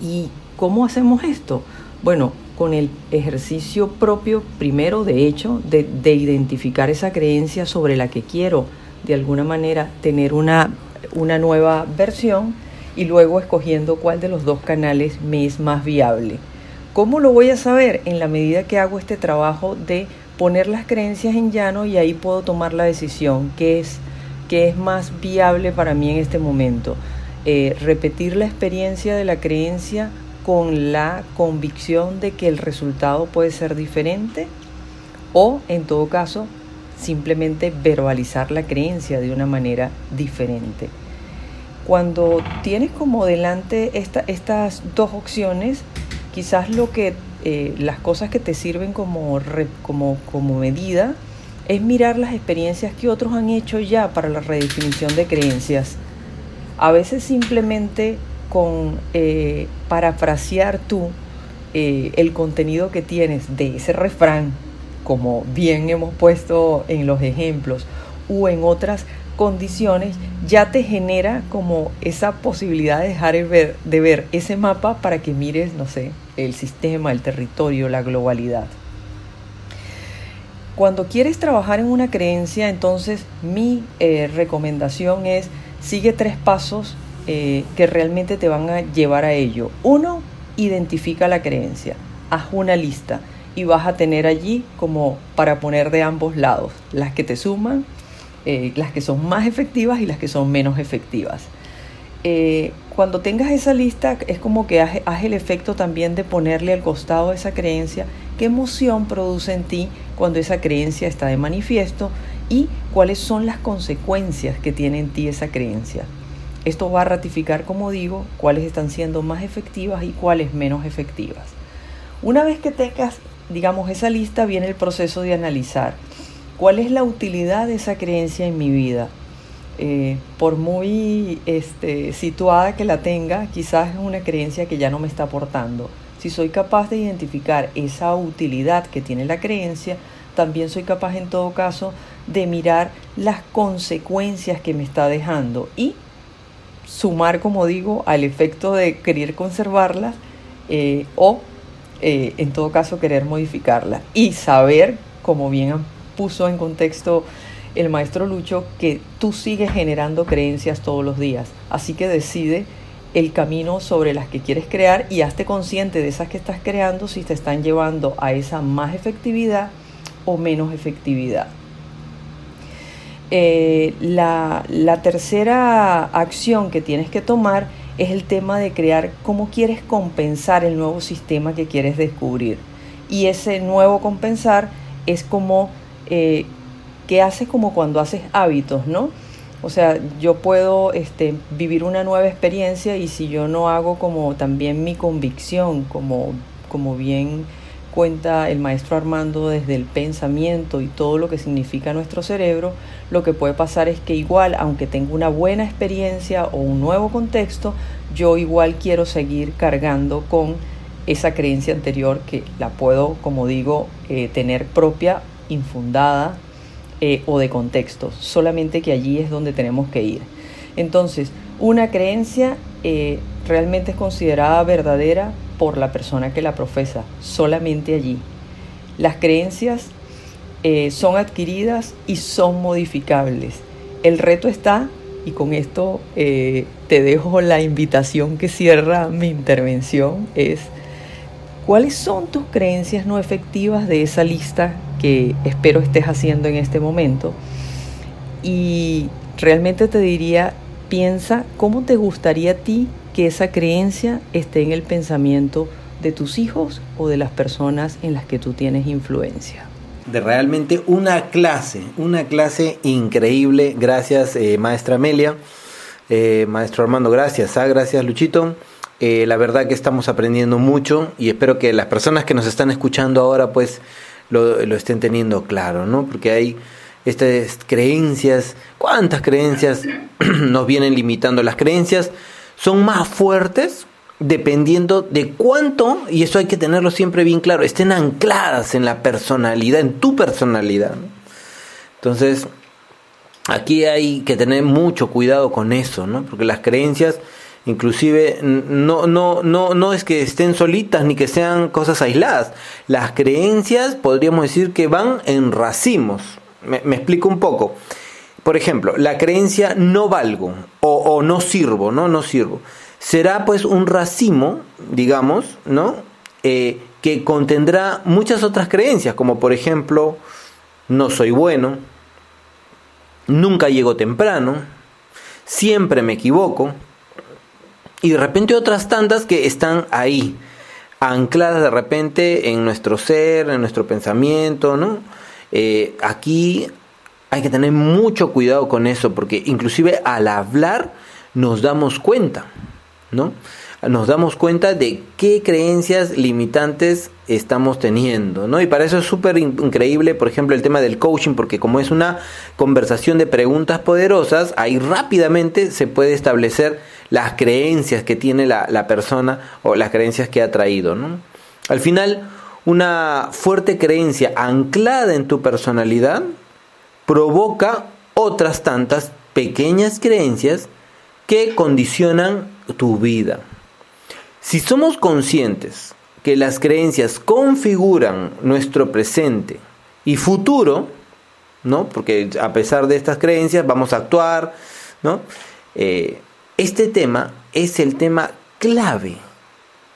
¿Y cómo hacemos esto? Bueno, con el ejercicio propio, primero, de hecho, de, de identificar esa creencia sobre la que quiero, de alguna manera, tener una, una nueva versión y luego escogiendo cuál de los dos canales me es más viable. ¿Cómo lo voy a saber? En la medida que hago este trabajo de poner las creencias en llano y ahí puedo tomar la decisión que es, que es más viable para mí en este momento. Eh, repetir la experiencia de la creencia con la convicción de que el resultado puede ser diferente o en todo caso simplemente verbalizar la creencia de una manera diferente. Cuando tienes como delante estas dos opciones, quizás lo que eh, las cosas que te sirven como, como, medida es mirar las experiencias que otros han hecho ya para la redefinición de creencias. A veces simplemente con eh, parafrasear tú eh, el contenido que tienes de ese refrán, como bien hemos puesto en los ejemplos, o en otras condiciones, ya te genera como esa posibilidad de dejar de ver ese mapa para que mires, no sé, el sistema, el territorio, la globalidad. Cuando quieres trabajar en una creencia, entonces mi eh, recomendación es sigue tres pasos eh, que realmente te van a llevar a ello. Uno, identifica la creencia, haz una lista y vas a tener allí como para poner de ambos lados, las que te suman, eh, las que son más efectivas y las que son menos efectivas. Eh, cuando tengas esa lista es como que haz, haz el efecto también de ponerle al costado esa creencia, qué emoción produce en ti cuando esa creencia está de manifiesto y cuáles son las consecuencias que tiene en ti esa creencia. Esto va a ratificar, como digo, cuáles están siendo más efectivas y cuáles menos efectivas. Una vez que tengas, digamos, esa lista, viene el proceso de analizar cuál es la utilidad de esa creencia en mi vida. Eh, por muy este, situada que la tenga, quizás es una creencia que ya no me está aportando. Si soy capaz de identificar esa utilidad que tiene la creencia, también soy capaz en todo caso de mirar las consecuencias que me está dejando y sumar, como digo, al efecto de querer conservarla eh, o, eh, en todo caso, querer modificarla. Y saber, como bien puso en contexto el maestro Lucho, que tú sigues generando creencias todos los días. Así que decide el camino sobre las que quieres crear y hazte consciente de esas que estás creando si te están llevando a esa más efectividad o menos efectividad. Eh, la, tercera acción que tienes que tomar es el tema de crear cómo quieres compensar el nuevo sistema que quieres descubrir. Y ese nuevo compensar es como eh, que haces como cuando haces hábitos, ¿no? O sea, yo puedo este, vivir una nueva experiencia y si yo no hago como también mi convicción, como, como bien cuenta el maestro Armando desde el pensamiento y todo lo que significa nuestro cerebro, lo que puede pasar es que igual, aunque tenga una buena experiencia o un nuevo contexto, yo igual quiero seguir cargando con esa creencia anterior que la puedo, como digo, eh, tener propia, infundada eh, o de contexto, solamente que allí es donde tenemos que ir. Entonces, una creencia eh, realmente es considerada verdadera por la persona que la profesa, solamente allí. Las creencias eh, son adquiridas y son modificables. El reto está, y con esto te dejo la invitación que cierra mi intervención, es cuáles son tus creencias no efectivas de esa lista espero estés haciendo en este momento. Y realmente te diría, piensa cómo te gustaría a ti que esa creencia esté en el pensamiento de tus hijos o de las personas en las que tú tienes influencia. De realmente una clase, una clase increíble. Gracias, eh, maestra Amelia. Eh, maestro Armando, gracias. Ah, gracias, Luchito. Eh, la verdad que estamos aprendiendo mucho y espero que las personas que nos están escuchando ahora pues lo, lo estén teniendo claro, ¿no? Porque hay estas creencias, cuántas creencias nos vienen limitando. Las creencias son más fuertes dependiendo de cuánto, y eso hay que tenerlo siempre bien claro, estén ancladas en la personalidad, en tu personalidad. Entonces, aquí hay que tener mucho cuidado con eso, ¿no? Porque las creencias, inclusive, no, no, no, no es que estén solitas ni que sean cosas aisladas. Las creencias, podríamos decir que van en racimos. Me, explico un poco. Por ejemplo, la creencia no valgo o, no sirvo, ¿no? No sirvo. Será pues un racimo, digamos, ¿no? Eh, que contendrá muchas otras creencias, como por ejemplo, no soy bueno, nunca llego temprano, siempre me equivoco, y de repente otras tantas que están ahí, ancladas de repente en nuestro ser, en nuestro pensamiento, ¿no? Eh, aquí hay que tener mucho cuidado con eso, porque inclusive al hablar nos damos cuenta, ¿no? Nos damos cuenta de qué creencias limitantes estamos teniendo, ¿no? Y para eso es súper increíble, por ejemplo, el tema del coaching, porque como es una conversación de preguntas poderosas, ahí rápidamente se puede establecer las creencias que tiene la, la persona o las creencias que ha traído, ¿no? Al final, una fuerte creencia anclada en tu personalidad provoca otras tantas pequeñas creencias que condicionan tu vida. Si somos conscientes que las creencias configuran nuestro presente y futuro, ¿no? Porque a pesar de estas creencias vamos a actuar, ¿no? Eh, este tema es el tema clave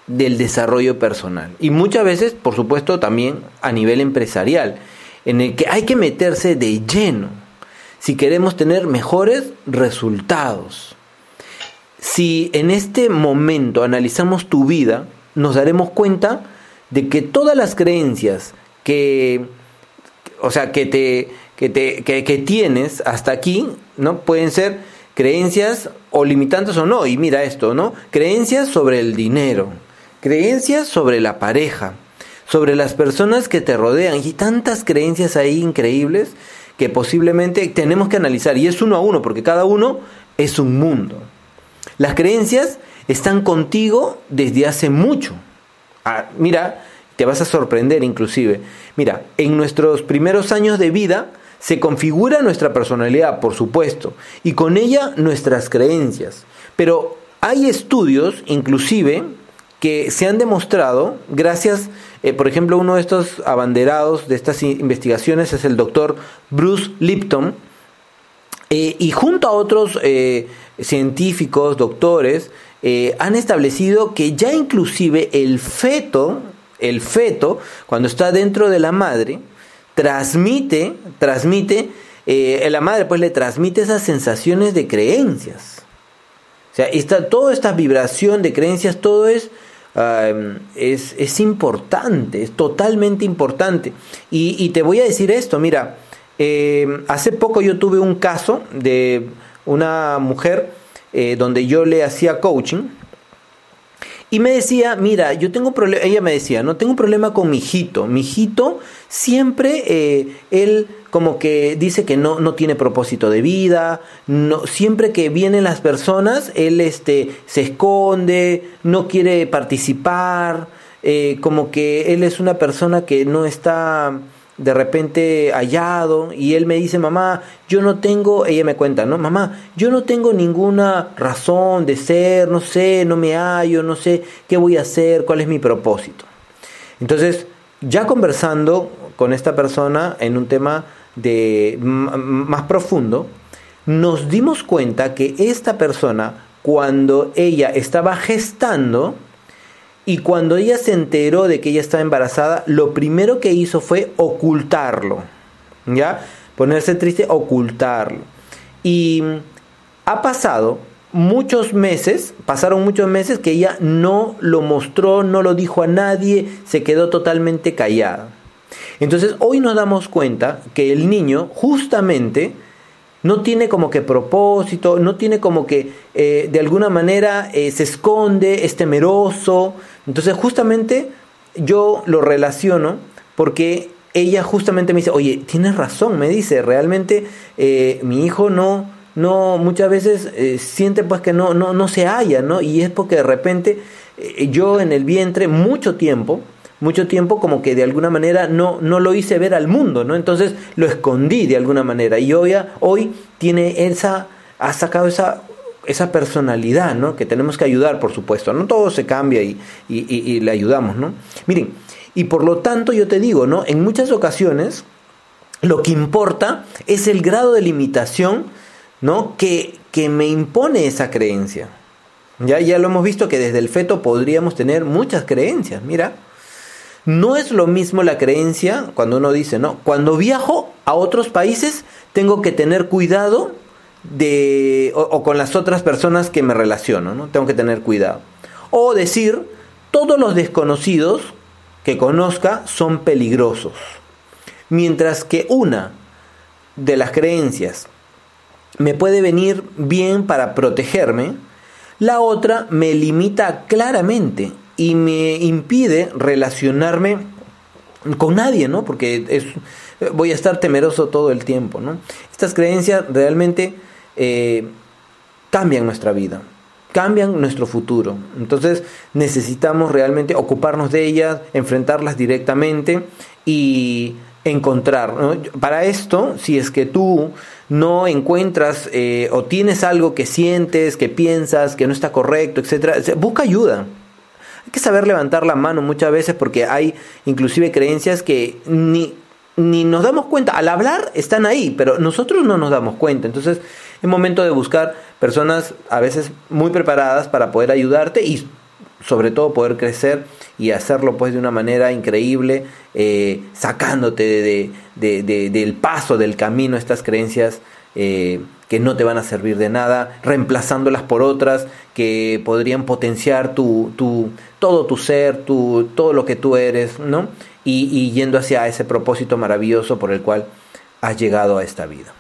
del desarrollo personal y muchas veces, por supuesto, también a nivel empresarial en el que hay que meterse de lleno si queremos tener mejores resultados. Si en este momento analizamos tu vida, nos daremos cuenta de que todas las creencias que, o sea, que te, que, te, que, tienes hasta aquí, ¿no? Pueden ser creencias o limitantes o no. Y mira esto, ¿no? Creencias sobre el dinero, creencias sobre la pareja, sobre las personas que te rodean y tantas creencias ahí increíbles que posiblemente tenemos que analizar y es uno a uno porque cada uno es un mundo. Las creencias están contigo desde hace mucho. Ah, mira, te vas a sorprender inclusive. Mira, en nuestros primeros años de vida se configura nuestra personalidad, por supuesto, y con ella nuestras creencias. Pero hay estudios, inclusive, que se han demostrado gracias, eh, por ejemplo, uno de estos abanderados de estas investigaciones es el doctor Bruce Lipton, eh, y junto a otros eh, científicos, doctores, han establecido que ya inclusive el feto, el feto, cuando está dentro de la madre, transmite, transmite, la madre pues le transmite esas sensaciones de creencias. O sea, está, toda esta vibración de creencias, todo es es, es, importante, es totalmente importante. Y, te voy a decir esto, mira, em, hace poco yo tuve un caso de una mujer eh, donde yo le hacía coaching y me decía, mira, yo tengo problema, ella me decía, no tengo un problema con mi hijito. Mi hijito siempre, eh, él como que dice que no, no tiene propósito de vida, no, siempre que vienen las personas, él este, se esconde, no quiere participar, eh, como que él es una persona que no está de repente hallado y él me dice, mamá, yo no tengo, ella me cuenta, ¿no? Mamá, yo no tengo ninguna razón de ser, no sé, no me hallo, no sé qué voy a hacer, cuál es mi propósito. Entonces, ya conversando con esta persona en un tema de más profundo, nos dimos cuenta que esta persona, cuando ella estaba gestando, y cuando ella se enteró de que ella estaba embarazada, lo primero que hizo fue ocultarlo. ¿Ya? Ponerse triste, ocultarlo. Y ha pasado muchos meses, pasaron muchos meses que ella no lo mostró, no lo dijo a nadie, se quedó totalmente callada. Entonces hoy nos damos cuenta que el niño justamente no tiene como que propósito, no tiene como que eh, de alguna manera eh, se esconde, es temeroso, entonces justamente yo lo relaciono porque ella justamente me dice, oye, tienes razón, me dice, realmente eh, mi hijo no, no, muchas veces eh, siente pues que no, no, no se halla, ¿no? Y es porque de repente eh, yo en el vientre mucho tiempo, mucho tiempo como que de alguna manera no, no lo hice ver al mundo, ¿no? Entonces lo escondí de alguna manera y hoy, hoy tiene esa, ha sacado esa esa personalidad, ¿no? Que tenemos que ayudar, por supuesto. No todo se cambia y, y, le ayudamos, ¿no? Miren, y por lo tanto yo te digo, ¿no? En muchas ocasiones lo que importa es el grado de limitación, ¿no? Que, que me impone esa creencia. Ya, ya lo hemos visto que desde el feto podríamos tener muchas creencias, mira. No es lo mismo la creencia cuando uno dice, no, cuando viajo a otros países tengo que tener cuidado de, o, con las otras personas que me relaciono, ¿no? Tengo que tener cuidado. O decir, todos los desconocidos que conozca son peligrosos. Mientras que una de las creencias me puede venir bien para protegerme, la otra me limita claramente y me impide relacionarme con nadie, ¿no? Porque es, voy a estar temeroso todo el tiempo, ¿no? Estas creencias realmente eh, cambian nuestra vida, cambian nuestro futuro. Entonces necesitamos realmente ocuparnos de ellas, enfrentarlas directamente y encontrar. Para esto, si es que tú no encuentras eh, o tienes algo que sientes, que piensas, que no está correcto, etcétera, busca ayuda. Hay que saber levantar la mano muchas veces porque hay inclusive creencias que ni, ni nos damos cuenta. Al hablar están ahí, pero nosotros no nos damos cuenta. Entonces es momento de buscar personas a veces muy preparadas para poder ayudarte y sobre todo poder crecer y hacerlo pues de una manera increíble, eh, sacándote de, del paso, del camino, estas creencias eh, que no te van a servir de nada, reemplazándolas por otras que podrían potenciar tu, todo tu ser, tu, todo lo que tú eres, ¿no? Y yendo hacia ese propósito maravilloso por el cual has llegado a esta vida.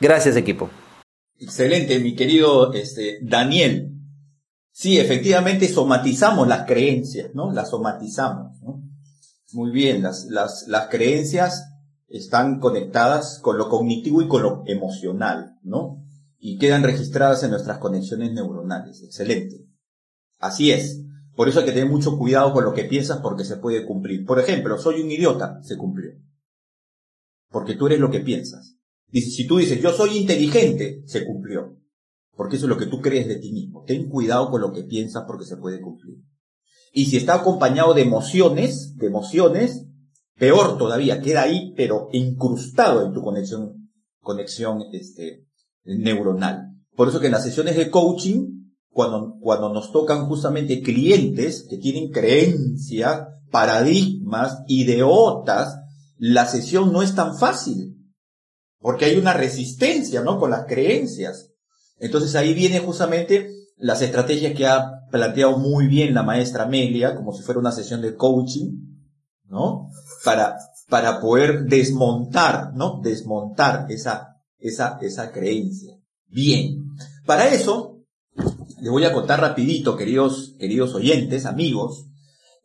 Gracias equipo. Excelente, mi querido este, Daniel. Sí, efectivamente somatizamos las creencias, ¿no? Las somatizamos, ¿no? Muy bien, las, las, las creencias están conectadas con lo cognitivo y con lo emocional, ¿no? Y quedan registradas en nuestras conexiones neuronales. Excelente. Así es. Por eso hay que tener mucho cuidado con lo que piensas porque se puede cumplir. Por ejemplo, soy un idiota, se cumplió. Porque tú eres lo que piensas. Si tú dices, yo soy inteligente, se cumplió porque eso es lo que tú crees de ti mismo. Ten cuidado con lo que piensas porque se puede cumplir. Y si está acompañado de emociones, de emociones, peor todavía, queda ahí, pero incrustado en tu conexión, conexión este, neuronal. Por eso que en las sesiones de coaching, cuando, cuando nos tocan justamente clientes que tienen creencias, paradigmas, ideotas, la sesión no es tan fácil. Porque hay una resistencia, ¿no? Con las creencias. Entonces ahí viene justamente las estrategias que ha planteado muy bien la maestra Amelia, como si fuera una sesión de coaching, ¿no? Para, para poder desmontar, ¿no? Desmontar esa, esa, esa creencia. Bien. Para eso, les voy a contar rapidito, queridos, queridos oyentes, amigos,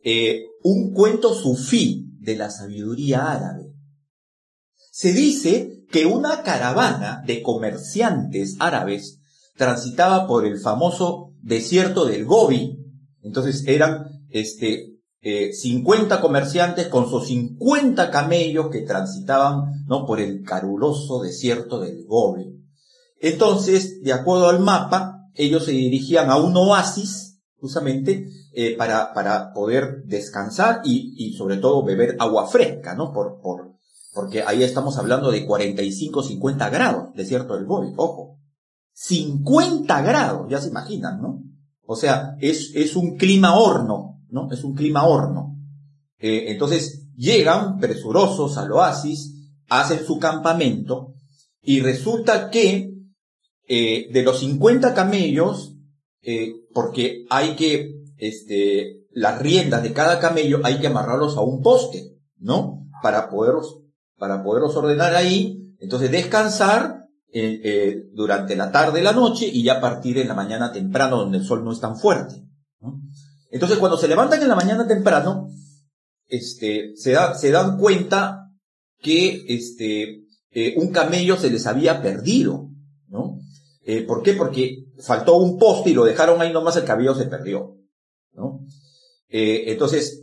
eh, un cuento sufí de la sabiduría árabe. Se dice que una caravana de comerciantes árabes transitaba por el famoso desierto del Gobi. Entonces eran este, eh, 50 comerciantes con sus 50 camellos que transitaban ¿no? por el caruloso desierto del Gobi. Entonces, de acuerdo al mapa, ellos se dirigían a un oasis, justamente, eh, para, para poder descansar y, y sobre todo beber agua fresca, ¿no? Por, por, porque ahí estamos hablando de 45, 50 grados, desierto del Gobi, ojo. 50 grados, ya se imaginan, ¿no? O sea, es, es un clima horno, ¿no? Es un clima horno. Eh, entonces llegan presurosos al oasis, hacen su campamento y resulta que eh, de los 50 camellos, eh, porque hay que, este, las riendas de cada camello hay que amarrarlos a un poste, ¿no? Para poderlos, para poderlos ordenar ahí, entonces descansar eh, eh, durante la tarde la noche y ya partir en la mañana temprano donde el sol no es tan fuerte. Entonces cuando se levantan en la mañana temprano, este, se, da, se dan cuenta que este, eh, un camello se les había perdido. ¿no? ¿Por qué? Porque faltó un poste y lo dejaron ahí nomás, el camello se perdió. ¿no? entonces,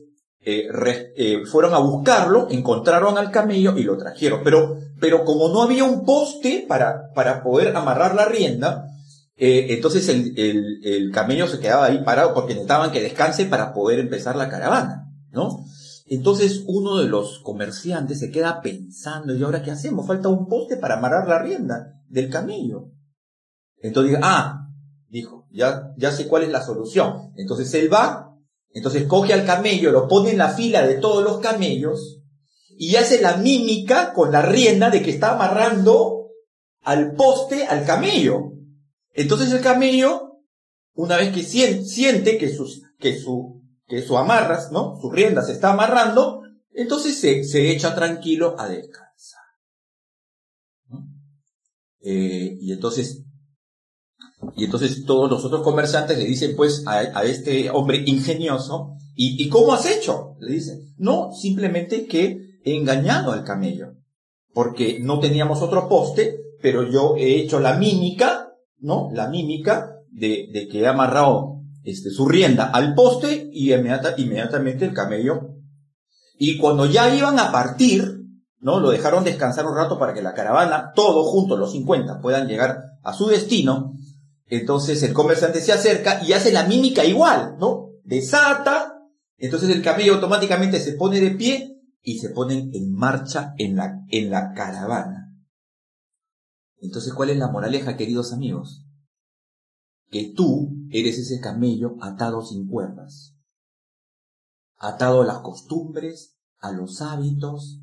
fueron a buscarlo, encontraron al camello y lo trajeron. Pero pero como no había un poste para, para poder amarrar la rienda, eh, entonces el, el, el, camello se quedaba ahí parado porque necesitaban que descanse para poder empezar la caravana, ¿no? Entonces uno de los comerciantes se queda pensando, ¿y ahora qué hacemos? Falta un poste para amarrar la rienda del camello. Entonces, ah, dijo, ya, ya sé cuál es la solución. Entonces él va, entonces coge al camello, lo pone en la fila de todos los camellos, y hace la mímica con la rienda de que está amarrando al poste al camello. Entonces el camello, una vez que siente que sus, que su, que su amarras, ¿no? Su rienda se está amarrando, entonces se, se echa tranquilo a descansar. Eh, y entonces, y entonces todos los otros comerciantes le dicen pues a, este hombre ingenioso, ¿y, ¿y cómo has hecho? Le dicen, no, simplemente que he engañado al camello, porque no teníamos otro poste, pero yo he hecho la mímica, ¿no? La mímica de, de que he amarrado este, su rienda al poste y inmediata, inmediatamente el camello. Y cuando ya iban a partir, ¿no? Lo dejaron descansar un rato para que la caravana, todos juntos, los 50, puedan llegar a su destino. Entonces el comerciante se acerca y hace la mímica igual, ¿no? Desata, entonces el camello automáticamente se pone de pie y se ponen en marcha en la, en la caravana. Entonces, ¿cuál es la moraleja, queridos amigos? Que tú eres ese camello atado sin cuerdas, atado a las costumbres, a los hábitos,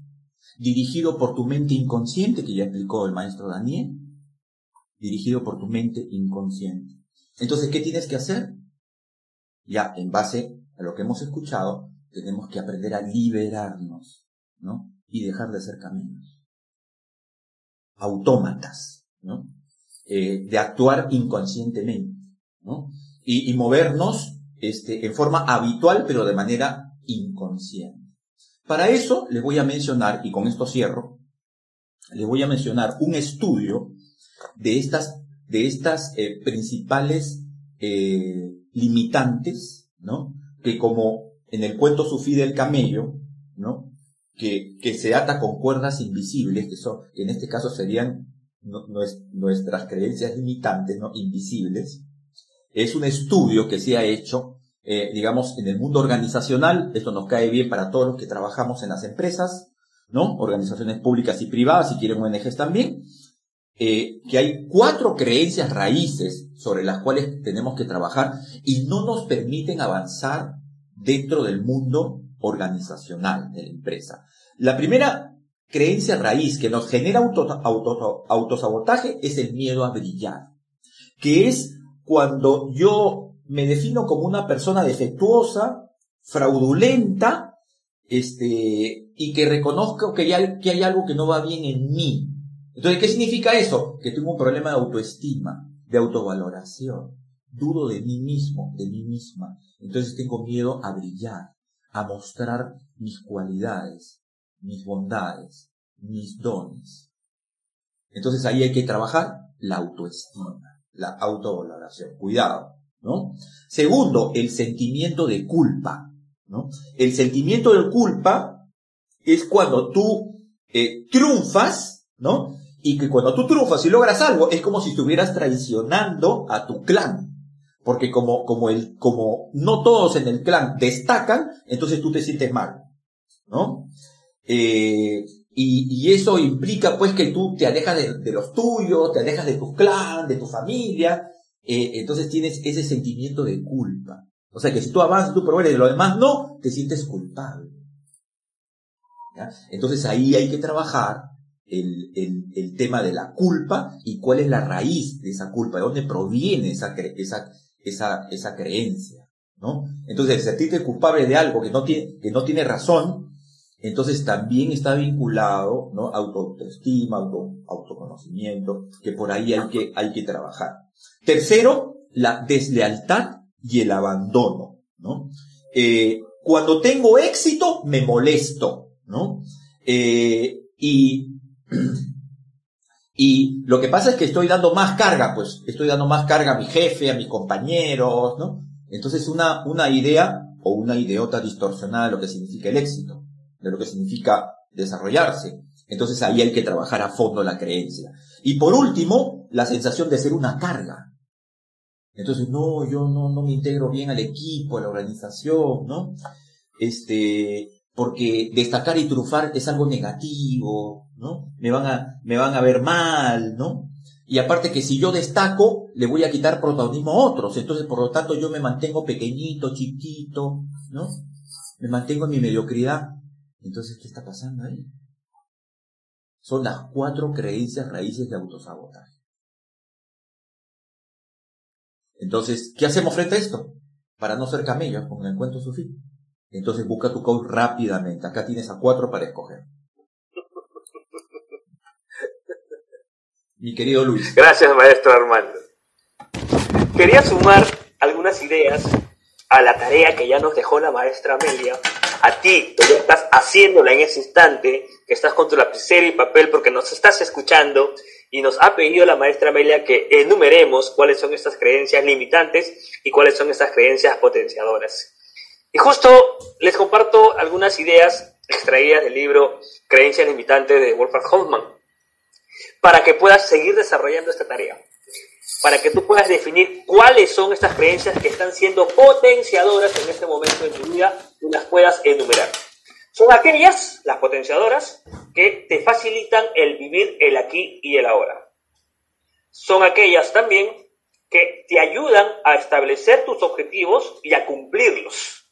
dirigido por tu mente inconsciente, que ya explicó el maestro Daniel, dirigido por tu mente inconsciente. Entonces, ¿qué tienes que hacer? Ya en base a lo que hemos escuchado, tenemos que aprender a liberarnos, ¿no? Y dejar de ser caminos. Autómatas, ¿no? Eh, de actuar inconscientemente, ¿no? Y, y movernos este, en forma habitual, pero de manera inconsciente. Para eso les voy a mencionar, y con esto cierro, les voy a mencionar un estudio de estas, de estas eh, principales eh, limitantes, ¿no? Que como en el cuento sufí del camello, ¿no? Que, que se ata con cuerdas invisibles, que son, en este caso serían nuestras creencias limitantes, ¿no? Invisibles. Es un estudio que se ha hecho, eh, digamos, en el mundo organizacional. Esto nos cae bien para todos los que trabajamos en las empresas, ¿no? Organizaciones públicas y privadas, si quieren ONGs también. Eh, que hay cuatro creencias raíces sobre las cuales tenemos que trabajar y no nos permiten avanzar dentro del mundo organizacional de la empresa. La primera creencia raíz que nos genera autosabotaje es el miedo a brillar, que es cuando yo me defino como una persona defectuosa, fraudulenta, este, y que reconozco que hay, que hay algo que no va bien en mí. Entonces, ¿qué significa eso? Que tengo un problema de autoestima, de autovaloración dudo de mí mismo, de mí misma. Entonces tengo miedo a brillar, a mostrar mis cualidades, mis bondades, mis dones. Entonces ahí hay que trabajar la autoestima, la autovaloración. Cuidado, ¿no? Segundo, el sentimiento de culpa, ¿no? El sentimiento de culpa es cuando tú eh, triunfas, ¿no? Y que cuando tú triunfas y logras algo, es como si estuvieras traicionando a tu clan. Porque como, como, el, como no todos en el clan destacan, entonces tú te sientes mal, ¿no? Eh, y, eso implica pues que tú te alejas de, los tuyos, te alejas de tu clan, de tu familia, eh, entonces tienes ese sentimiento de culpa. O sea que si tú avanzas, tú progresas y lo demás no, te sientes culpable. Entonces ahí hay que trabajar el, el, el, tema de la culpa y cuál es la raíz de esa culpa, de dónde proviene esa, esa, esa, esa creencia, ¿no? Entonces, el sentirte culpable de algo que no tiene, que no tiene razón, entonces también está vinculado, ¿no? Autoestima, auto, autoconocimiento, que por ahí hay que, hay que trabajar. Tercero, la deslealtad y el abandono, ¿no? Eh, cuando tengo éxito, me molesto, ¿no? Eh, y Y lo que pasa es que estoy dando más carga, pues estoy dando más carga a mi jefe, a mis compañeros, ¿no? Entonces una, una idea o una ideota distorsionada de lo que significa el éxito, de lo que significa desarrollarse. Entonces ahí hay que trabajar a fondo la creencia. Y por último, la sensación de ser una carga. Entonces, no, yo no, no me integro bien al equipo, a la organización, ¿no? Este, porque destacar y trufar es algo negativo, ¿no? Me van a, me van a ver mal, ¿no? Y aparte que si yo destaco, le voy a quitar protagonismo a otros. Entonces, por lo tanto, yo me mantengo pequeñito, chiquito, ¿no? Me mantengo en mi mediocridad. Entonces, ¿qué está pasando ahí? son las cuatro creencias raíces de autosabotaje. Entonces, ¿qué hacemos frente a esto? Para no ser camellos con el encuentro su fin. Entonces busca tu coach rápidamente. Acá tienes a cuatro para escoger. Mi querido Luis. Gracias, maestro Armando. Quería sumar algunas ideas a la tarea que ya nos dejó la maestra Amelia, a ti, que ya estás haciéndola en ese instante, que estás con tu lapicero y papel porque nos estás escuchando y nos ha pedido la maestra Amelia que enumeremos cuáles son estas creencias limitantes y cuáles son estas creencias potenciadoras. Y justo les comparto algunas ideas extraídas del libro Creencias limitantes de Wolfgang Hoffman para que puedas seguir desarrollando esta tarea para que tú puedas definir cuáles son estas creencias que están siendo potenciadoras en este momento de tu vida y las puedas enumerar. Son aquellas, las potenciadoras, que te facilitan el vivir el aquí y el ahora. Son aquellas también que te ayudan a establecer tus objetivos y a cumplirlos.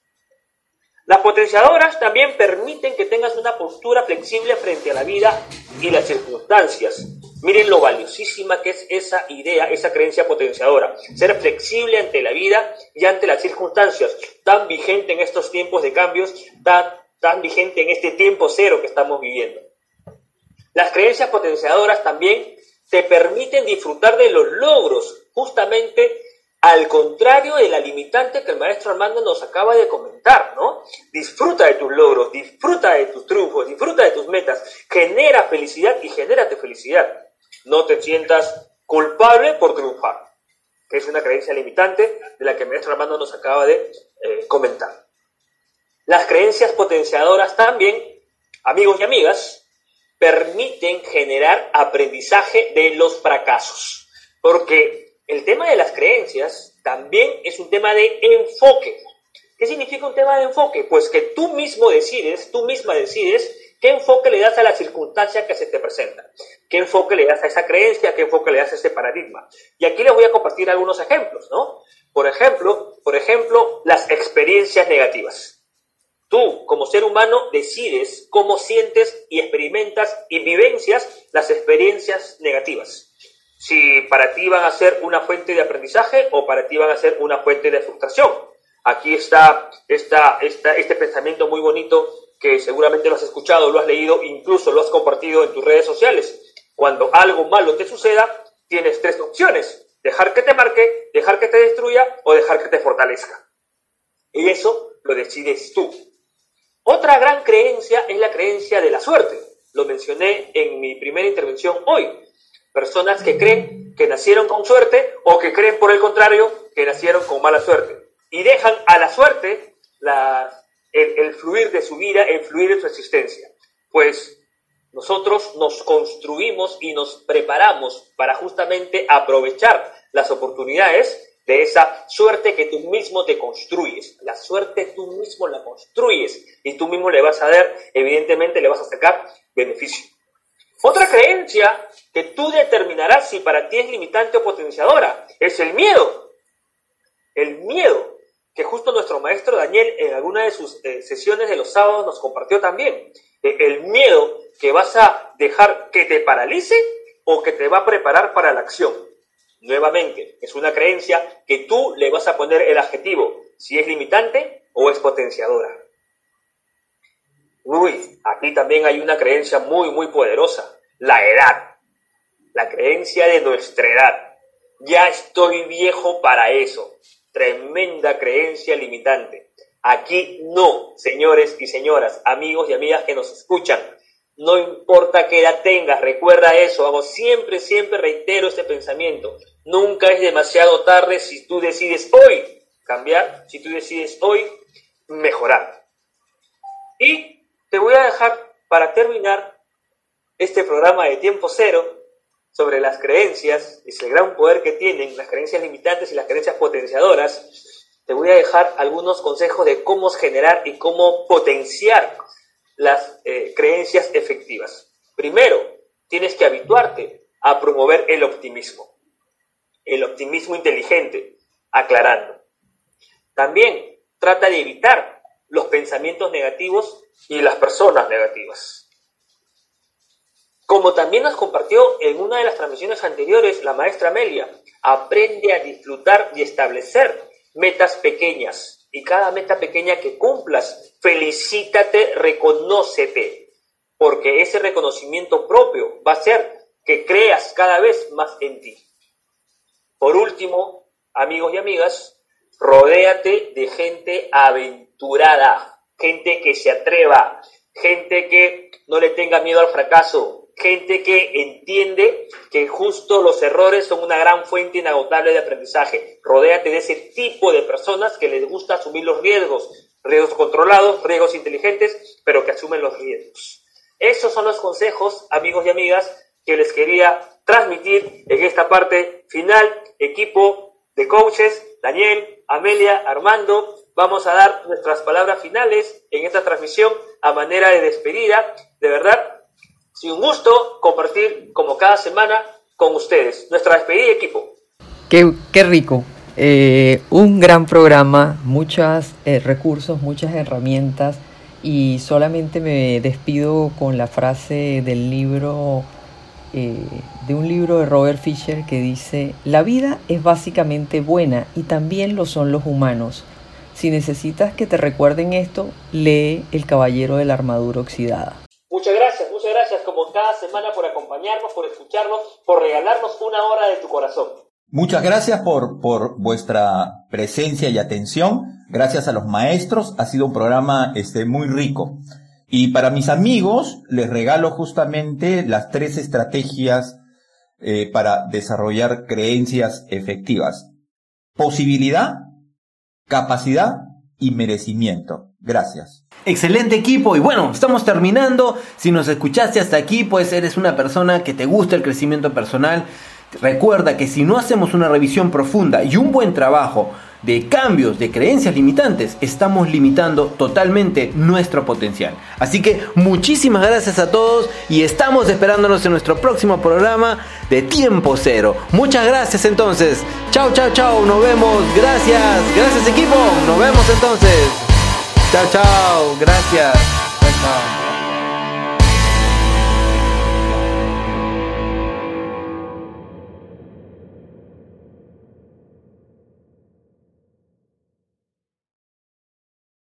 Las potenciadoras también permiten que tengas una postura flexible frente a la vida y las circunstancias, Miren lo valiosísima que es esa idea, esa creencia potenciadora. Ser flexible ante la vida y ante las circunstancias. Tan vigente en estos tiempos de cambios, tan, tan vigente en este tiempo cero que estamos viviendo. Las creencias potenciadoras también te permiten disfrutar de los logros, justamente al contrario de la limitante que el maestro Armando nos acaba de comentar, ¿no? Disfruta de tus logros, disfruta de tus triunfos, disfruta de tus metas, genera felicidad y genérate felicidad no te sientas culpable por triunfar, que es una creencia limitante de la que el maestro Armando nos acaba de eh, comentar. Las creencias potenciadoras también, amigos y amigas, permiten generar aprendizaje de los fracasos, porque el tema de las creencias también es un tema de enfoque. ¿Qué significa un tema de enfoque? Pues que tú mismo decides, tú misma decides ¿Qué enfoque le das a la circunstancia que se te presenta? ¿Qué enfoque le das a esa creencia? ¿Qué enfoque le das a ese paradigma? Y aquí les voy a compartir algunos ejemplos, ¿no? Por ejemplo, por ejemplo, las experiencias negativas. Tú, como ser humano, decides cómo sientes y experimentas y vivencias las experiencias negativas. Si para ti van a ser una fuente de aprendizaje o para ti van a ser una fuente de frustración. Aquí está, está, está este pensamiento muy bonito que seguramente lo has escuchado, lo has leído, incluso lo has compartido en tus redes sociales. Cuando algo malo te suceda, tienes tres opciones. Dejar que te marque, dejar que te destruya o dejar que te fortalezca. Y eso lo decides tú. Otra gran creencia es la creencia de la suerte. Lo mencioné en mi primera intervención hoy. Personas que creen que nacieron con suerte o que creen por el contrario que nacieron con mala suerte. Y dejan a la suerte las el, fluir de su vida, el fluir de su existencia. Pues nosotros nos construimos y nos preparamos para justamente aprovechar las oportunidades de esa suerte que tú mismo te construyes. La suerte tú mismo la construyes y tú mismo le vas a dar, evidentemente le vas a sacar beneficio. Otra creencia que tú determinarás si para ti es limitante o potenciadora es el miedo. El miedo que justo nuestro maestro Daniel en alguna de sus eh, sesiones de los sábados nos compartió también. el miedo que vas a dejar que te paralice o que te va a preparar para la acción. Nuevamente, es una creencia que tú le vas a poner el adjetivo, si es limitante o es potenciadora. Uy, aquí también hay una creencia muy, muy poderosa, la edad, la creencia de nuestra edad. Ya estoy viejo para eso tremenda creencia limitante. Aquí no, señores y señoras, amigos y amigas que nos escuchan. No importa qué edad tengas, recuerda eso, hago siempre, siempre reitero este pensamiento. Nunca es demasiado tarde si tú decides hoy cambiar, si tú decides hoy mejorar. Y te voy a dejar para terminar este programa de tiempo cero sobre las creencias y el gran poder que tienen las creencias limitantes y las creencias potenciadoras, te voy a dejar algunos consejos de cómo generar y cómo potenciar las eh, creencias efectivas. Primero, tienes que habituarte a promover el optimismo, el optimismo inteligente, aclarando. También trata de evitar los pensamientos negativos y las personas negativas. Como también nos compartió en una de las transmisiones anteriores la maestra Amelia, aprende a disfrutar y establecer metas pequeñas. Y cada meta pequeña que cumplas, felicítate, reconócete, porque ese reconocimiento propio va a hacer que creas cada vez más en ti. Por último, amigos y amigas, rodéate de gente aventurada, gente que se atreva, gente que no le tenga miedo al fracaso, gente que entiende que justo los errores son una gran fuente inagotable de aprendizaje. Rodéate de ese tipo de personas que les gusta asumir los riesgos, riesgos controlados, riesgos inteligentes, pero que asumen los riesgos. Esos son los consejos, amigos y amigas, que les quería transmitir en esta parte final. Equipo de coaches, Daniel, Amelia, Armando, vamos a dar nuestras palabras finales en esta transmisión a manera de despedida. De verdad, Sí, un gusto compartir como cada semana con ustedes. Nuestra despedida equipo. Qué, qué rico. Eh, un gran programa, muchos eh, recursos, muchas herramientas y solamente me despido con la frase del libro, eh, de un libro de Robert Fisher que dice, la vida es básicamente buena y también lo son los humanos. Si necesitas que te recuerden esto, lee El Caballero de la Armadura Oxidada. Muchas gracias, cada semana por acompañarnos, por escucharnos, por regalarnos una hora de tu corazón. Muchas gracias por, por vuestra presencia y atención. Gracias a los maestros. Ha sido un programa este, muy rico. Y para mis amigos, les regalo justamente las tres estrategias eh, para desarrollar creencias efectivas. Posibilidad, capacidad y merecimiento. Gracias. Excelente equipo y bueno, estamos terminando. Si nos escuchaste hasta aquí, pues eres una persona que te gusta el crecimiento personal. Recuerda que si no hacemos una revisión profunda y un buen trabajo de cambios de creencias limitantes, estamos limitando totalmente nuestro potencial. Así que muchísimas gracias a todos y estamos esperándonos en nuestro próximo programa de Tiempo Cero. Muchas gracias entonces. Chao, chao, chao. Nos vemos. Gracias. Gracias equipo. Nos vemos entonces. Chao, chao. Gracias.